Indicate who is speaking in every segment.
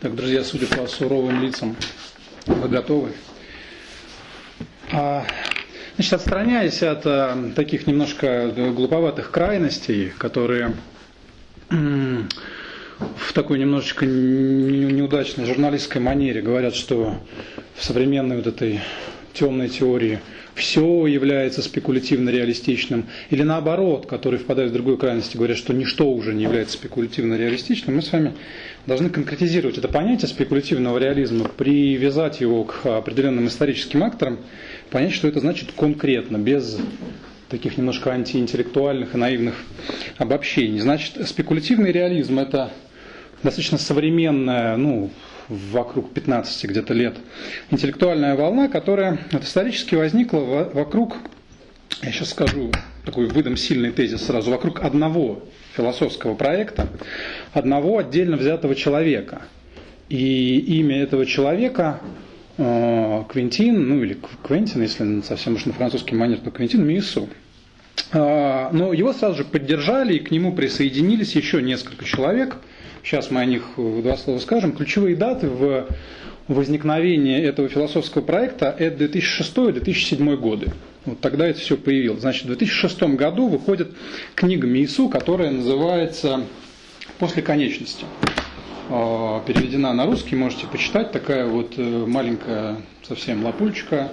Speaker 1: Так, друзья, судя по суровым лицам, вы готовы? А, значит, отстраняясь от а, таких немножко глуповатых крайностей, которые в такой немножечко неудачной журналистской манере говорят, что в современной вот этой темной теории. Все является спекулятивно-реалистичным, или наоборот, которые впадают в другую крайность и говорят, что ничто уже не является спекулятивно-реалистичным, мы с вами должны конкретизировать это понятие спекулятивного реализма, привязать его к определенным историческим акторам, понять, что это значит конкретно, без таких немножко антиинтеллектуальных и наивных обобщений. Значит, спекулятивный реализм – это достаточно современная, ну, вокруг 15 где-то лет, интеллектуальная волна, которая вот, исторически возникла вокруг, я сейчас скажу, такой выдам сильный тезис сразу, вокруг одного философского проекта, одного отдельно взятого человека. И имя этого человека э, Квинтин, ну или Квентин, если совсем уж на французский манер, то Квинтин Миссу. Э, но его сразу же поддержали, и к нему присоединились еще несколько человек – Сейчас мы о них два слова скажем. Ключевые даты в возникновении этого философского проекта – это 2006 и 2007 годы. Вот тогда это все появилось. Значит, в 2006 году выходит книга Мису, которая называется «После конечности». А, переведена на русский, можете почитать. Такая вот э, маленькая совсем лапульчика.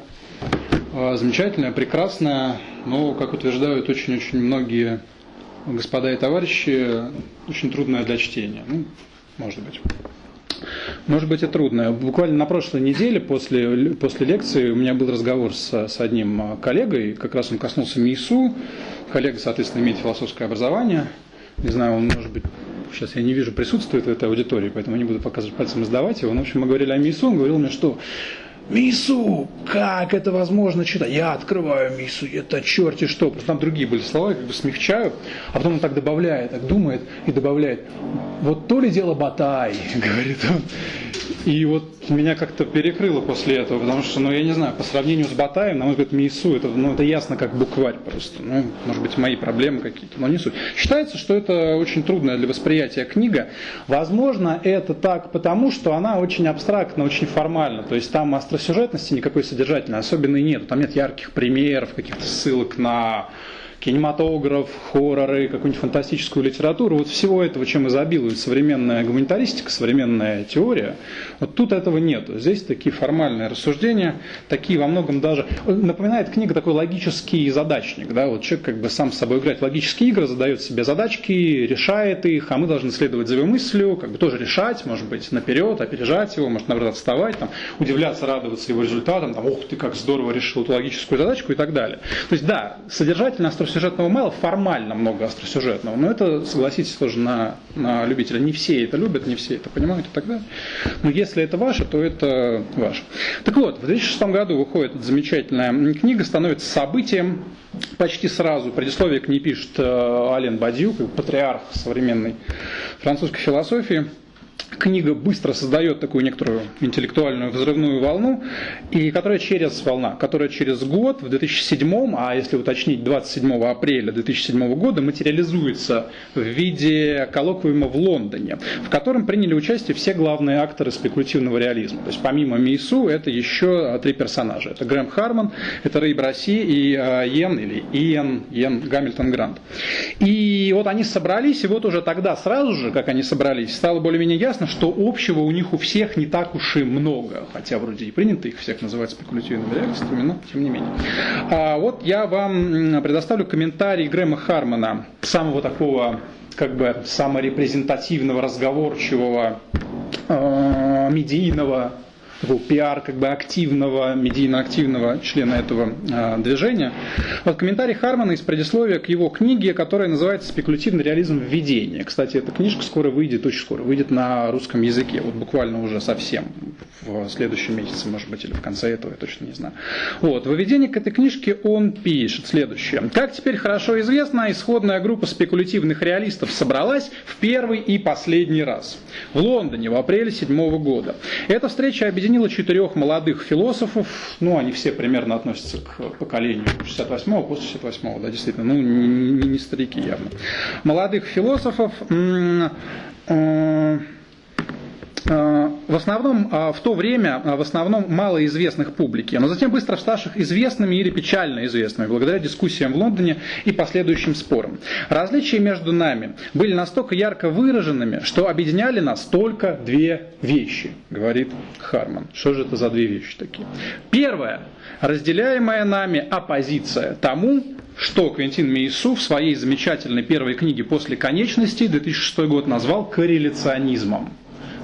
Speaker 1: А, замечательная, прекрасная, но, как утверждают очень-очень многие господа и товарищи, очень трудное для чтения. Ну, может быть. Может быть и трудное. Буквально на прошлой неделе после, после лекции у меня был разговор с, с одним коллегой, как раз он коснулся МИСУ. Коллега, соответственно, имеет философское образование. Не знаю, он, может быть, сейчас я не вижу, присутствует в этой аудитории, поэтому не буду показывать пальцем и сдавать его. В общем, мы говорили о МИСУ, он говорил мне, что Мису, как это возможно читать? Я открываю Мису, это черти что. Просто там другие были слова, я как бы смягчаю, а потом он так добавляет, так думает и добавляет. Вот то ли дело Батай, говорит он. И вот меня как-то перекрыло после этого, потому что, ну, я не знаю, по сравнению с Батаем, на мой взгляд, Мису, это, ну, это ясно как букварь просто. Ну, может быть, мои проблемы какие-то, но не суть. Считается, что это очень трудная для восприятия книга. Возможно, это так потому, что она очень абстрактна, очень формальна. То есть там остросюжетности никакой содержательной особенно и нет. Там нет ярких примеров, каких-то ссылок на кинематограф, хорроры, какую-нибудь фантастическую литературу, вот всего этого, чем изобилует современная гуманитаристика, современная теория, вот тут этого нет. Здесь такие формальные рассуждения, такие во многом даже... Напоминает книга такой логический задачник, да, вот человек как бы сам с собой играет логические игры, задает себе задачки, решает их, а мы должны следовать за его мыслью, как бы тоже решать, может быть, наперед, опережать его, может, наоборот, отставать, там, удивляться, радоваться его результатам, там, ух ты, как здорово решил эту логическую задачку и так далее. То есть, да, содержательно остросюжетного мало, формально много остросюжетного, но это, согласитесь, тоже на, на любителя. Не все это любят, не все это понимают и так далее. Но если это ваше, то это ваше. Так вот, в 2006 году выходит замечательная книга, становится событием почти сразу. Предисловие к ней пишет э, Ален Бадью, патриарх современной французской философии книга быстро создает такую некоторую интеллектуальную взрывную волну, и которая через волна, которая через год, в 2007, а если уточнить, 27 апреля 2007 года, материализуется в виде коллоквиума в Лондоне, в котором приняли участие все главные акторы спекулятивного реализма. То есть помимо Мейсу это еще три персонажа. Это Грэм Харман, это Рэй Браси и э, Йен, или Иен, Йен Гамильтон Грант. И вот они собрались, и вот уже тогда сразу же, как они собрались, стало более-менее ясно, что общего у них у всех не так уж и много, хотя вроде и принято их всех называть спекулятивными реальностями, но тем не менее. А вот я вам предоставлю комментарий Грэма Хармана, самого такого как бы саморепрезентативного, разговорчивого, э, медийного такого пиар как бы активного, медийно-активного члена этого э, движения. Вот комментарий Хармана из предисловия к его книге, которая называется «Спекулятивный реализм введения». Кстати, эта книжка скоро выйдет, очень скоро, выйдет на русском языке, вот буквально уже совсем, в следующем месяце, может быть, или в конце этого, я точно не знаю. Вот, в введении к этой книжке он пишет следующее. Как теперь хорошо известно, исходная группа спекулятивных реалистов собралась в первый и последний раз в Лондоне в апреле седьмого года. Эта встреча объединила объединила четырех молодых философов, ну, они все примерно относятся к поколению 68-го, после 68-го, да, действительно, ну, не, не старики явно. Молодых философов, э, в основном а, в то время а, в основном малоизвестных публике, но затем быстро ставших известными или печально известными, благодаря дискуссиям в Лондоне и последующим спорам. Различия между нами были настолько ярко выраженными, что объединяли нас только две вещи, говорит Харман. Что же это за две вещи такие? Первое. Разделяемая нами оппозиция тому, что Квентин Мейсу в своей замечательной первой книге «После конечности» 2006 год назвал корреляционизмом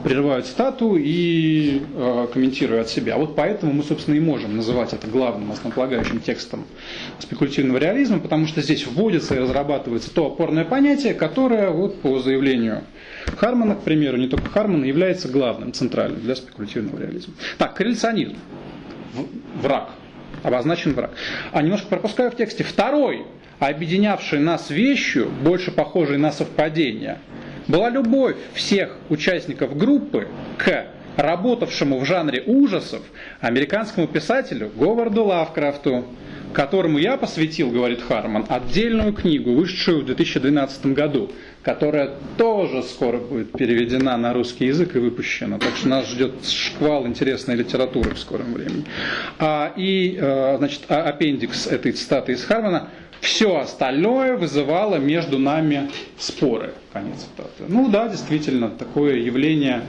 Speaker 1: прерывают стату и э, комментируют себя. Вот поэтому мы, собственно, и можем называть это главным основополагающим текстом спекулятивного реализма, потому что здесь вводится и разрабатывается то опорное понятие, которое, вот, по заявлению Хармана, к примеру, не только Хармана, является главным, центральным для спекулятивного реализма. Так, корреляционизм. Враг обозначен враг. А немножко пропускаю в тексте. Второй, объединявший нас вещью, больше похожей на совпадение, была любовь всех участников группы к работавшему в жанре ужасов американскому писателю Говарду Лавкрафту, которому я посвятил, говорит Харман, отдельную книгу, вышедшую в 2012 году, которая тоже скоро будет переведена на русский язык и выпущена. Так что нас ждет шквал интересной литературы в скором времени. А, и, э, значит, а, аппендикс этой цитаты из Хармана все остальное вызывало между нами споры. Конец цитаты. Ну да, действительно, такое явление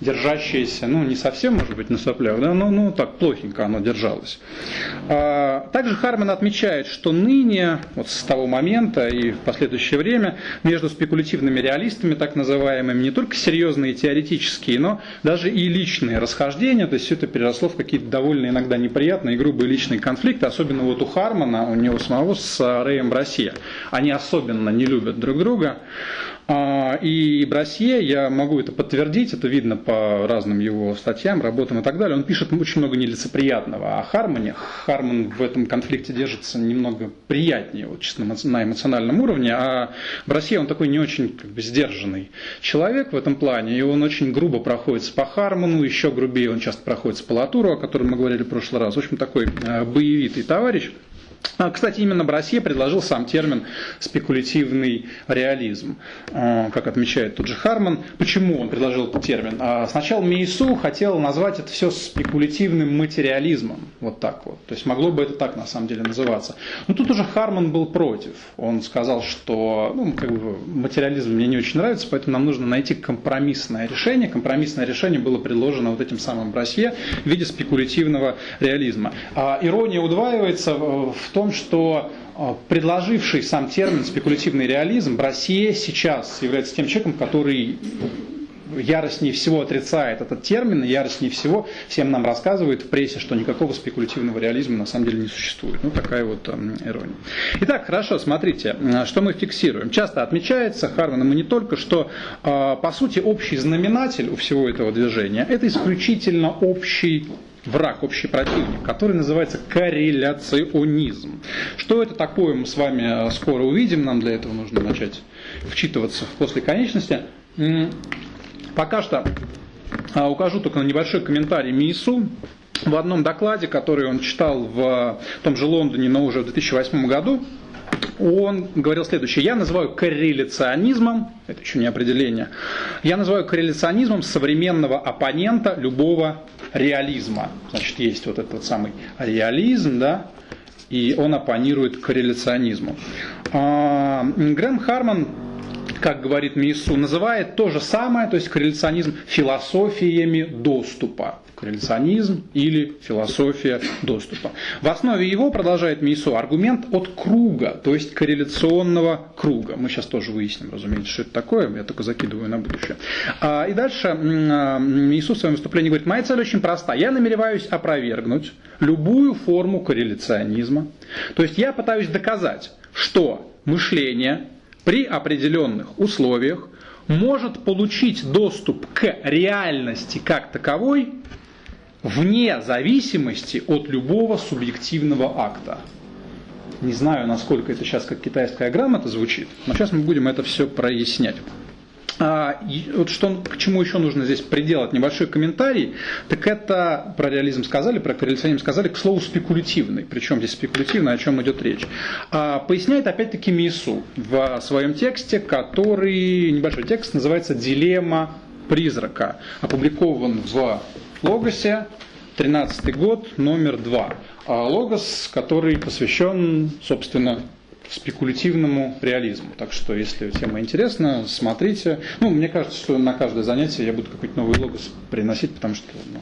Speaker 1: держащееся, ну не совсем, может быть, на соплях, да, но ну, так плохенько оно держалось. А, также Харман отмечает, что ныне, вот с того момента и в последующее время, между спекулятивными реалистами, так называемыми, не только серьезные теоретические, но даже и личные расхождения, то есть все это переросло в какие-то довольно иногда неприятные и грубые личные конфликты, особенно вот у Хармана, у него самого с Рэем Броссье. Они особенно не любят друг друга. А, и Брасье, я могу это подтвердить, это видно по разным его статьям, работам и так далее, он пишет очень много нелицеприятного о Хармоне. Хармон в этом конфликте держится немного приятнее, вот, чисто на эмоциональном уровне, а Брасье, он такой не очень как бы, сдержанный человек в этом плане, и он очень грубо проходится по Хармону, еще грубее он часто проходится по Латуру, о котором мы говорили в прошлый раз. В общем, такой э, боевитый товарищ. А, кстати, именно Брассье предложил сам термин спекулятивный реализм, а, как отмечает тот же Харман. Почему он предложил этот термин? А, сначала Мейсу хотел назвать это все спекулятивным материализмом, вот так вот. То есть могло бы это так на самом деле называться. Но тут уже Харман был против. Он сказал, что ну, как бы, материализм мне не очень нравится, поэтому нам нужно найти компромиссное решение. Компромиссное решение было предложено вот этим самым Брассье в виде спекулятивного реализма. Ирония удваивается в том, что а, предложивший сам термин спекулятивный реализм, Брассие сейчас является тем человеком, который яростнее всего отрицает этот термин, яростнее всего всем нам рассказывает в прессе, что никакого спекулятивного реализма на самом деле не существует. Ну, такая вот э, ирония. Итак, хорошо, смотрите, что мы фиксируем. Часто отмечается Харваном и не только, что, э, по сути, общий знаменатель у всего этого движения – это исключительно общий враг, общий противник, который называется корреляционизм. Что это такое, мы с вами э, скоро увидим, нам для этого нужно начать вчитываться после конечности. Пока что а, укажу только на небольшой комментарий Мису в одном докладе, который он читал в том же Лондоне, но уже в 2008 году он говорил следующее. Я называю корреляционизмом, это еще не определение, я называю корреляционизмом современного оппонента любого реализма. Значит, есть вот этот самый реализм, да, и он оппонирует корреляционизму. А, Грэм Харман как говорит Миссу, называет то же самое, то есть корреляционизм, философиями доступа корреляционизм или философия доступа. В основе его, продолжает Мейсо, аргумент от круга, то есть корреляционного круга. Мы сейчас тоже выясним, разумеется, что это такое, я только закидываю на будущее. А, и дальше Мейсо в своем выступлении говорит, моя цель очень проста. Я намереваюсь опровергнуть любую форму корреляционизма. То есть я пытаюсь доказать, что мышление при определенных условиях может получить доступ к реальности как таковой вне зависимости от любого субъективного акта. Не знаю, насколько это сейчас как китайская грамота звучит, но сейчас мы будем это все прояснять. А, вот что, к чему еще нужно здесь приделать небольшой комментарий, так это про реализм сказали, про корреляционизм сказали, к слову спекулятивный. Причем здесь спекулятивный, о чем идет речь. А, поясняет опять-таки Мису в своем тексте, который, небольшой текст, называется «Дилемма призрака» опубликован в Логосе, 13 год, номер 2. А Логос, который посвящен, собственно, спекулятивному реализму. Так что, если тема интересна, смотрите. Ну, мне кажется, что на каждое занятие я буду какой-то новый логос приносить, потому что ну,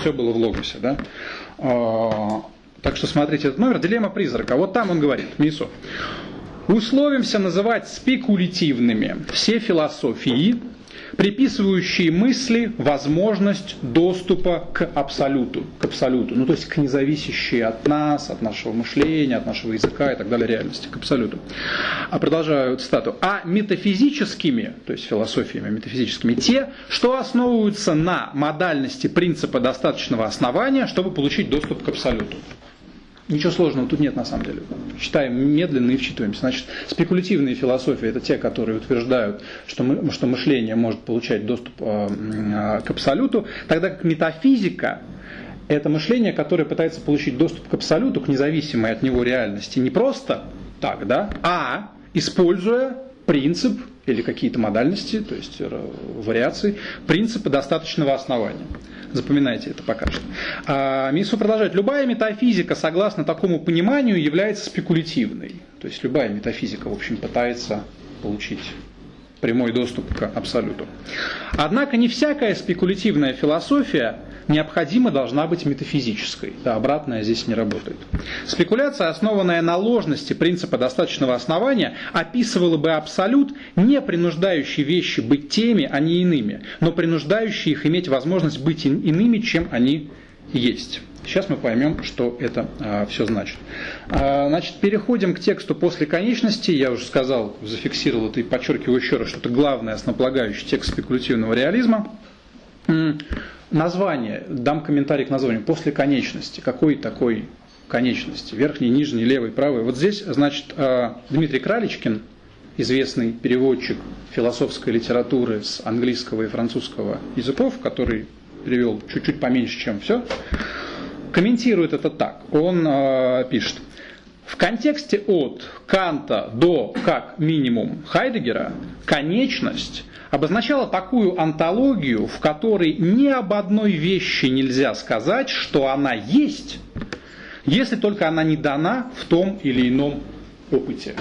Speaker 1: все было в логосе. Да? А, так что смотрите этот номер. Дилемма призрака. Вот там он говорит, Мисо. Условимся называть спекулятивными все философии, приписывающие мысли возможность доступа к абсолюту, к абсолюту, ну то есть к независящей от нас, от нашего мышления, от нашего языка и так далее реальности, к абсолюту. А продолжаю цитату. А метафизическими, то есть философиями метафизическими, те, что основываются на модальности принципа достаточного основания, чтобы получить доступ к абсолюту. Ничего сложного тут нет на самом деле. Читаем медленно и вчитываемся. Значит, спекулятивные философии – это те, которые утверждают, что, мы, что мышление может получать доступ э, к абсолюту, тогда как метафизика – это мышление, которое пытается получить доступ к абсолюту, к независимой от него реальности, не просто так, да, а используя принцип или какие-то модальности, то есть вариации, принципа достаточного основания. Запоминайте это пока что. А, Мису продолжает. Любая метафизика, согласно такому пониманию, является спекулятивной. То есть любая метафизика, в общем, пытается получить прямой доступ к абсолюту. Однако не всякая спекулятивная философия необходимо должна быть метафизической. Да, обратная здесь не работает. Спекуляция, основанная на ложности принципа достаточного основания, описывала бы абсолют, не принуждающий вещи быть теми, а не иными, но принуждающий их иметь возможность быть иными, чем они есть. Сейчас мы поймем, что это а, все значит. А, значит, переходим к тексту после конечности. Я уже сказал, зафиксировал это и подчеркиваю еще раз, что это главный основополагающий текст спекулятивного реализма. Название, дам комментарий к названию, после конечности. Какой такой конечности? Верхний, нижний, левый, правый. Вот здесь, значит, а, Дмитрий Краличкин, известный переводчик философской литературы с английского и французского языков, который перевел чуть-чуть поменьше, чем все, комментирует это так. Он э, пишет. В контексте от Канта до, как минимум, Хайдегера, конечность обозначала такую антологию, в которой ни об одной вещи нельзя сказать, что она есть, если только она не дана в том или ином опыте.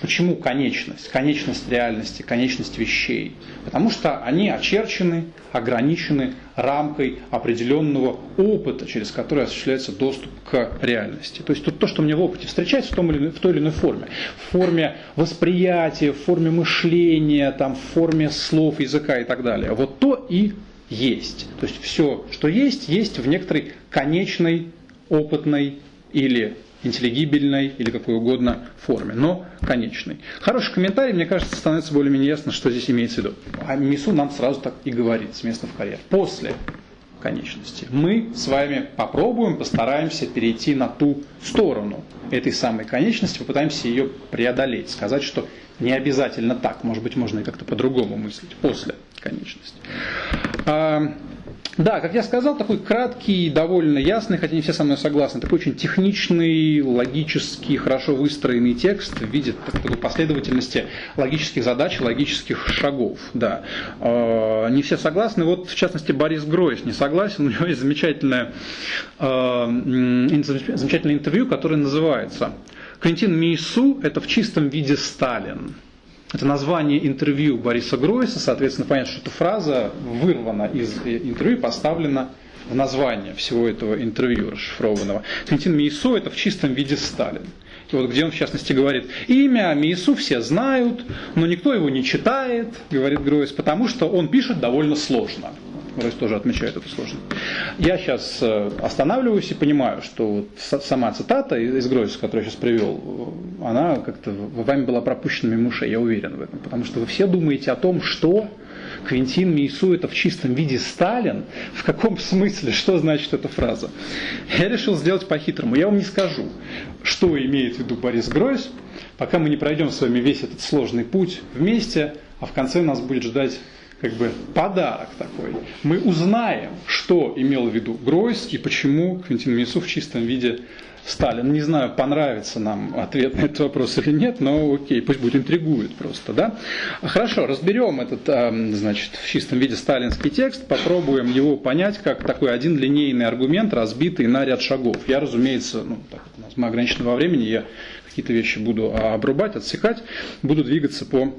Speaker 1: Почему конечность? Конечность реальности, конечность вещей. Потому что они очерчены, ограничены рамкой определенного опыта, через который осуществляется доступ к реальности. То есть тут то, что мне в опыте встречается в, том или, в той или иной форме. В форме восприятия, в форме мышления, там, в форме слов, языка и так далее. Вот то и есть. То есть все, что есть, есть в некоторой конечной, опытной или интеллигибельной или какой угодно форме, но конечной. Хороший комментарий, мне кажется, становится более-менее ясно, что здесь имеется в виду. А Мису нам сразу так и говорит с места в карьер. После конечности. Мы с вами попробуем, постараемся перейти на ту сторону этой самой конечности, попытаемся ее преодолеть, сказать, что не обязательно так, может быть, можно и как-то по-другому мыслить после конечности. Да, как я сказал, такой краткий, довольно ясный, хотя не все со мной согласны, такой очень техничный, логический, хорошо выстроенный текст в виде такой последовательности логических задач, логических шагов. Да. А, не все согласны. Вот, в частности, Борис Гройс не согласен. У него есть замечательное, а, замечательное интервью, которое называется «Квентин Мейсу – это в чистом виде Сталин». Это название интервью Бориса Гройса, соответственно, понятно, что эта фраза вырвана из интервью, поставлена в название всего этого интервью расшифрованного. Квентин Мейсо – это в чистом виде Сталин. И вот где он, в частности, говорит, имя Мейсу все знают, но никто его не читает, говорит Гройс, потому что он пишет довольно сложно. Ройс тоже отмечает эту сложность. Я сейчас э, останавливаюсь и понимаю, что вот сама цитата из Гройса, которую я сейчас привел, она как-то вами была пропущена мимо ушей, я уверен в этом. Потому что вы все думаете о том, что Квинтин Мейсу это в чистом виде Сталин. В каком смысле? Что значит эта фраза? Я решил сделать по-хитрому. Я вам не скажу, что имеет в виду Борис Гройс, пока мы не пройдем с вами весь этот сложный путь вместе, а в конце нас будет ждать как бы подарок такой. Мы узнаем, что имел в виду Гройс и почему Квинтин Мису в чистом виде Сталин. Не знаю, понравится нам ответ на этот вопрос или нет, но окей, пусть будет интригует просто. Да? Хорошо, разберем этот значит, в чистом виде сталинский текст, попробуем его понять как такой один линейный аргумент, разбитый на ряд шагов. Я, разумеется, ну, так, у нас мы ограничены во времени, я какие-то вещи буду обрубать, отсекать, буду двигаться по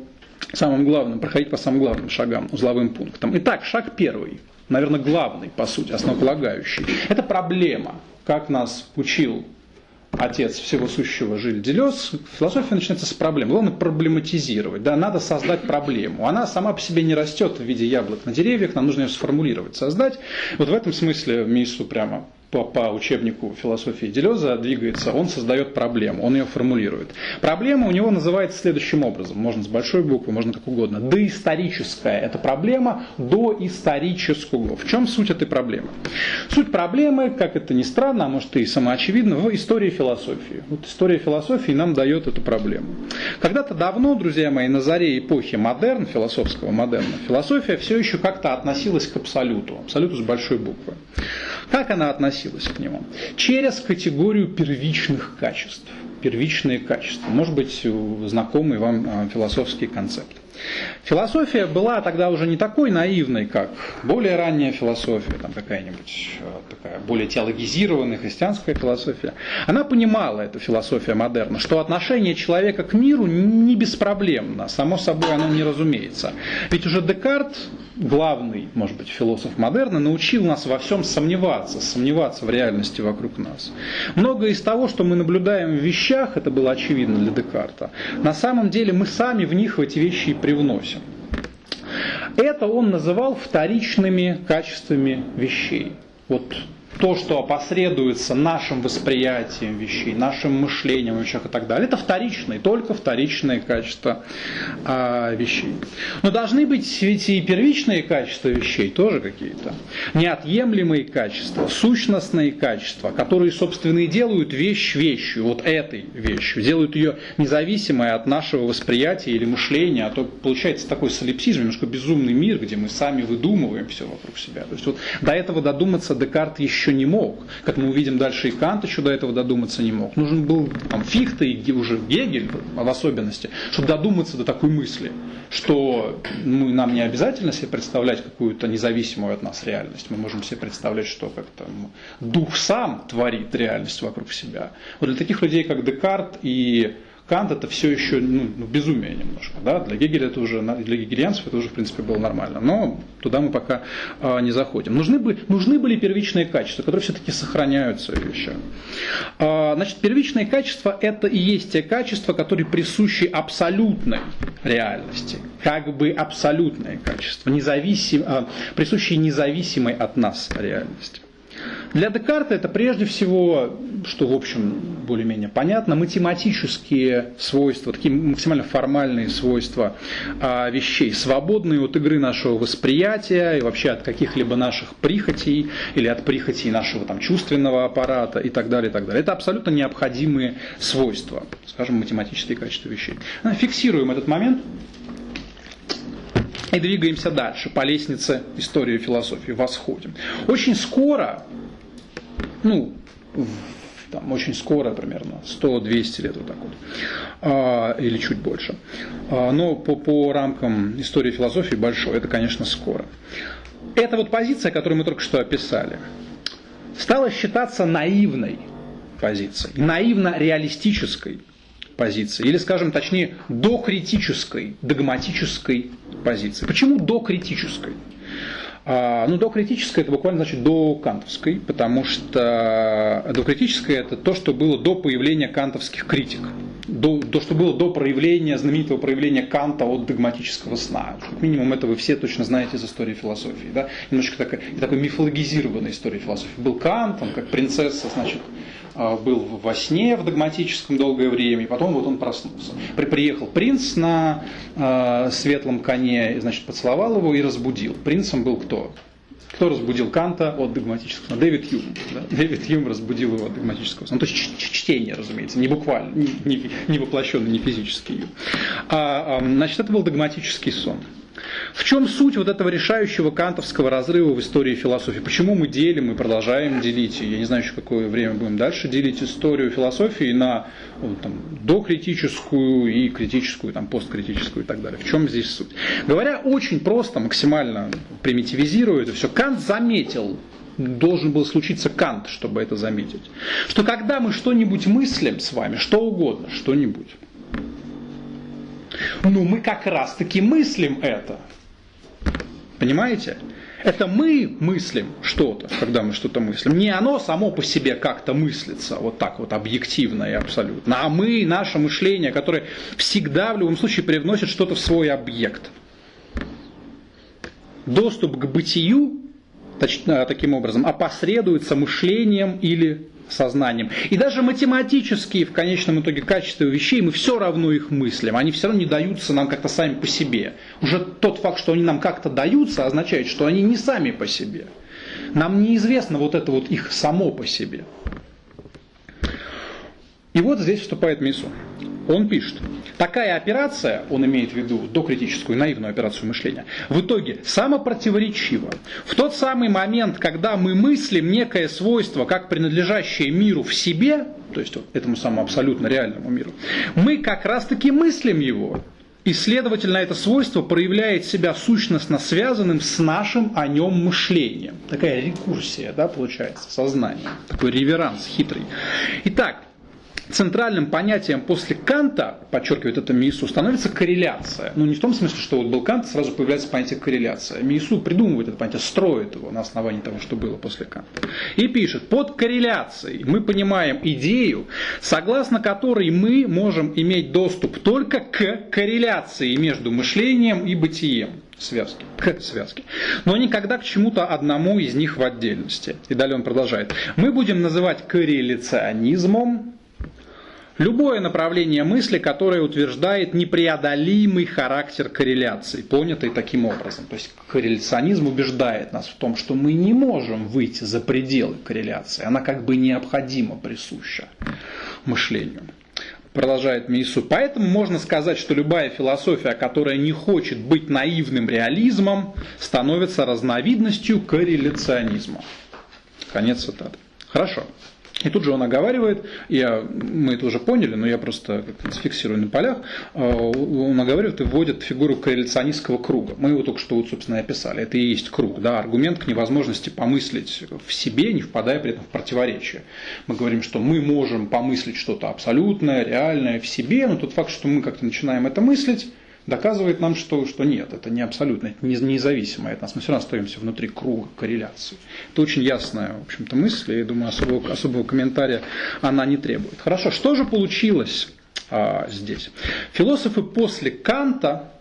Speaker 1: самым главным, проходить по самым главным шагам, узловым пунктам. Итак, шаг первый, наверное, главный, по сути, основополагающий. Это проблема, как нас учил отец всего сущего Жиль Делес, философия начинается с проблем. Главное проблематизировать. Да, надо создать проблему. Она сама по себе не растет в виде яблок на деревьях, нам нужно ее сформулировать, создать. Вот в этом смысле Мису прямо по, по учебнику философии Делеза двигается, он создает проблему, он ее формулирует. Проблема у него называется следующим образом, можно с большой буквы, можно как угодно. Доисторическая – это проблема доисторического. В чем суть этой проблемы? Суть проблемы, как это ни странно, а может и самоочевидно, в истории философии. Вот история философии нам дает эту проблему. Когда-то давно, друзья мои, на заре эпохи модерн, философского модерна, философия все еще как-то относилась к абсолюту, абсолюту с большой буквы. Как она относилась к нему? Через категорию первичных качеств. Первичные качества. Может быть, знакомый вам а, философский концепт. Философия была тогда уже не такой наивной, как более ранняя философия, там какая-нибудь э, такая более теологизированная христианская философия. Она понимала, эта философия модерна, что отношение человека к миру не беспроблемно, само собой оно не разумеется. Ведь уже Декарт, главный, может быть, философ модерна, научил нас во всем сомневаться, сомневаться в реальности вокруг нас. Многое из того, что мы наблюдаем в вещах, это было очевидно для Декарта, на самом деле мы сами в них в эти вещи и привносим. Это он называл вторичными качествами вещей. Вот то, что опосредуется нашим восприятием вещей, нашим мышлением вещах и так далее, это вторичные, только вторичные качества а, вещей. Но должны быть ведь и первичные качества вещей тоже какие-то. Неотъемлемые качества, сущностные качества, которые, собственно, и делают вещь вещью, вот этой вещью, делают ее независимой от нашего восприятия или мышления, а то получается такой солипсизм, немножко безумный мир, где мы сами выдумываем все вокруг себя. То есть вот до этого додуматься Декарт еще еще не мог. Как мы увидим дальше, и Кант еще до этого додуматься не мог. Нужен был там, Фихта и уже Гегель в особенности, чтобы додуматься до такой мысли, что ну, нам не обязательно себе представлять какую-то независимую от нас реальность. Мы можем себе представлять, что как-то дух сам творит реальность вокруг себя. Вот для таких людей, как Декарт и Кант это все еще ну, ну, безумие немножко. Да? Для Гегеля это уже, для гегельянцев это уже в принципе было нормально. Но туда мы пока а, не заходим. Нужны, бы, нужны были первичные качества, которые все-таки сохраняются еще. А, значит, первичные качества это и есть те качества, которые присущи абсолютной реальности. Как бы абсолютные качества, независим, а, присущие независимой от нас реальности. Для Декарта это прежде всего, что в общем более-менее понятно, математические свойства, такие максимально формальные свойства а, вещей, свободные от игры нашего восприятия и вообще от каких-либо наших прихотей или от прихотей нашего там, чувственного аппарата и так далее, и так далее. Это абсолютно необходимые свойства, скажем, математические качества вещей. Фиксируем этот момент и двигаемся дальше по лестнице истории философии, восходим. Очень скоро, ну, там, очень скоро, примерно 100-200 лет вот так вот, а, или чуть больше. А, но по, по рамкам истории философии большой, это, конечно, скоро. Эта вот позиция, которую мы только что описали, стала считаться наивной позицией, наивно-реалистической позиции, или, скажем точнее, докритической, догматической позиции. Почему докритической? А, ну, докритическая это буквально значит до кантовской, потому что докритическая это то, что было до появления кантовских критик, до, то, что было до проявления, знаменитого проявления Канта от догматического сна. Как минимум это вы все точно знаете из истории философии. Да? Немножко такой, такой мифологизированной истории философии. Был Кант, он как принцесса, значит, был во сне в догматическом долгое время, и потом вот он проснулся. При, приехал принц на э, светлом коне, значит, поцеловал его и разбудил. Принцем был кто? Кто разбудил Канта от догматического сна? Дэвид Юм. Да? Дэвид Юм разбудил его от догматического сна. Ну, то есть чтение, разумеется, не буквально, не, не, не воплощенный, не физический Юм. А, а, значит, это был догматический сон. В чем суть вот этого решающего кантовского разрыва в истории философии? Почему мы делим и продолжаем делить? Я не знаю, еще какое время будем дальше делить историю философии на вот, там, докритическую и критическую, там, посткритическую и так далее. В чем здесь суть? Говоря очень просто, максимально примитивизируя это все, Кант заметил, должен был случиться Кант, чтобы это заметить, что когда мы что-нибудь мыслим с вами, что угодно, что-нибудь, ну мы как раз таки мыслим это. Понимаете? Это мы мыслим что-то, когда мы что-то мыслим. Не оно само по себе как-то мыслится, вот так вот объективно и абсолютно. А мы, наше мышление, которое всегда в любом случае привносит что-то в свой объект. Доступ к бытию точно, таким образом опосредуется мышлением или сознанием. И даже математические, в конечном итоге, качества вещей, мы все равно их мыслим. Они все равно не даются нам как-то сами по себе. Уже тот факт, что они нам как-то даются, означает, что они не сами по себе. Нам неизвестно вот это вот их само по себе. И вот здесь вступает Мису. Он пишет, такая операция, он имеет в виду докритическую наивную операцию мышления, в итоге самопротиворечива. В тот самый момент, когда мы мыслим некое свойство, как принадлежащее миру в себе, то есть вот этому самому абсолютно реальному миру, мы как раз-таки мыслим его, и, следовательно, это свойство проявляет себя сущностно связанным с нашим о нем мышлением. Такая рекурсия, да, получается, сознание. Такой реверанс хитрый. Итак, центральным понятием после Канта, подчеркивает это Миису, становится корреляция. Ну, не в том смысле, что вот был Кант, сразу появляется понятие корреляция. Миису придумывает это понятие, строит его на основании того, что было после Канта. И пишет, под корреляцией мы понимаем идею, согласно которой мы можем иметь доступ только к корреляции между мышлением и бытием связки, к связке, но никогда к чему-то одному из них в отдельности. И далее он продолжает. Мы будем называть корреляционизмом Любое направление мысли, которое утверждает непреодолимый характер корреляции, понятый таким образом. То есть корреляционизм убеждает нас в том, что мы не можем выйти за пределы корреляции. Она как бы необходимо присуща мышлению. Продолжает Мейсу. Поэтому можно сказать, что любая философия, которая не хочет быть наивным реализмом, становится разновидностью корреляционизма. Конец цитаты. Хорошо. И тут же он оговаривает, я, мы это уже поняли, но я просто зафиксирую на полях, э, он оговаривает и вводит фигуру корреляционистского круга. Мы его только что, вот, собственно, и описали. Это и есть круг, да, аргумент к невозможности помыслить в себе, не впадая при этом в противоречие. Мы говорим, что мы можем помыслить что-то абсолютное, реальное в себе, но тот факт, что мы как-то начинаем это мыслить, доказывает нам, что, что нет, это не абсолютно, это независимо от нас. Мы все равно остаемся внутри круга корреляции. Это очень ясная, в общем-то, мысль, и, я думаю, особого, особого комментария она не требует. Хорошо, что же получилось а, здесь? Философы после Канта,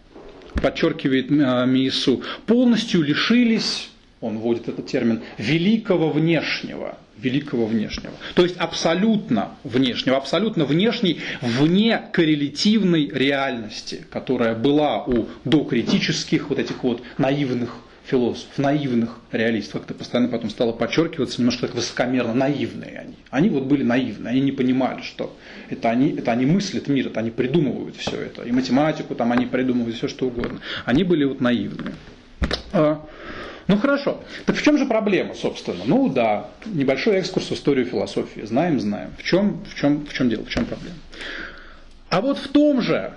Speaker 1: подчеркивает а, Миису, полностью лишились, он вводит этот термин, великого внешнего – великого внешнего. То есть абсолютно внешнего, абсолютно внешней, вне коррелятивной реальности, которая была у докритических вот этих вот наивных философов, наивных реалистов, как-то постоянно потом стало подчеркиваться, немножко так высокомерно, наивные они. Они вот были наивны, они не понимали, что это они, это они мыслят мир, это они придумывают все это, и математику там они придумывают, все что угодно. Они были вот наивные. Ну хорошо. Так в чем же проблема, собственно? Ну да, небольшой экскурс в историю философии. Знаем, знаем. В чем, в чем, в чем дело, в чем проблема? А вот в том же,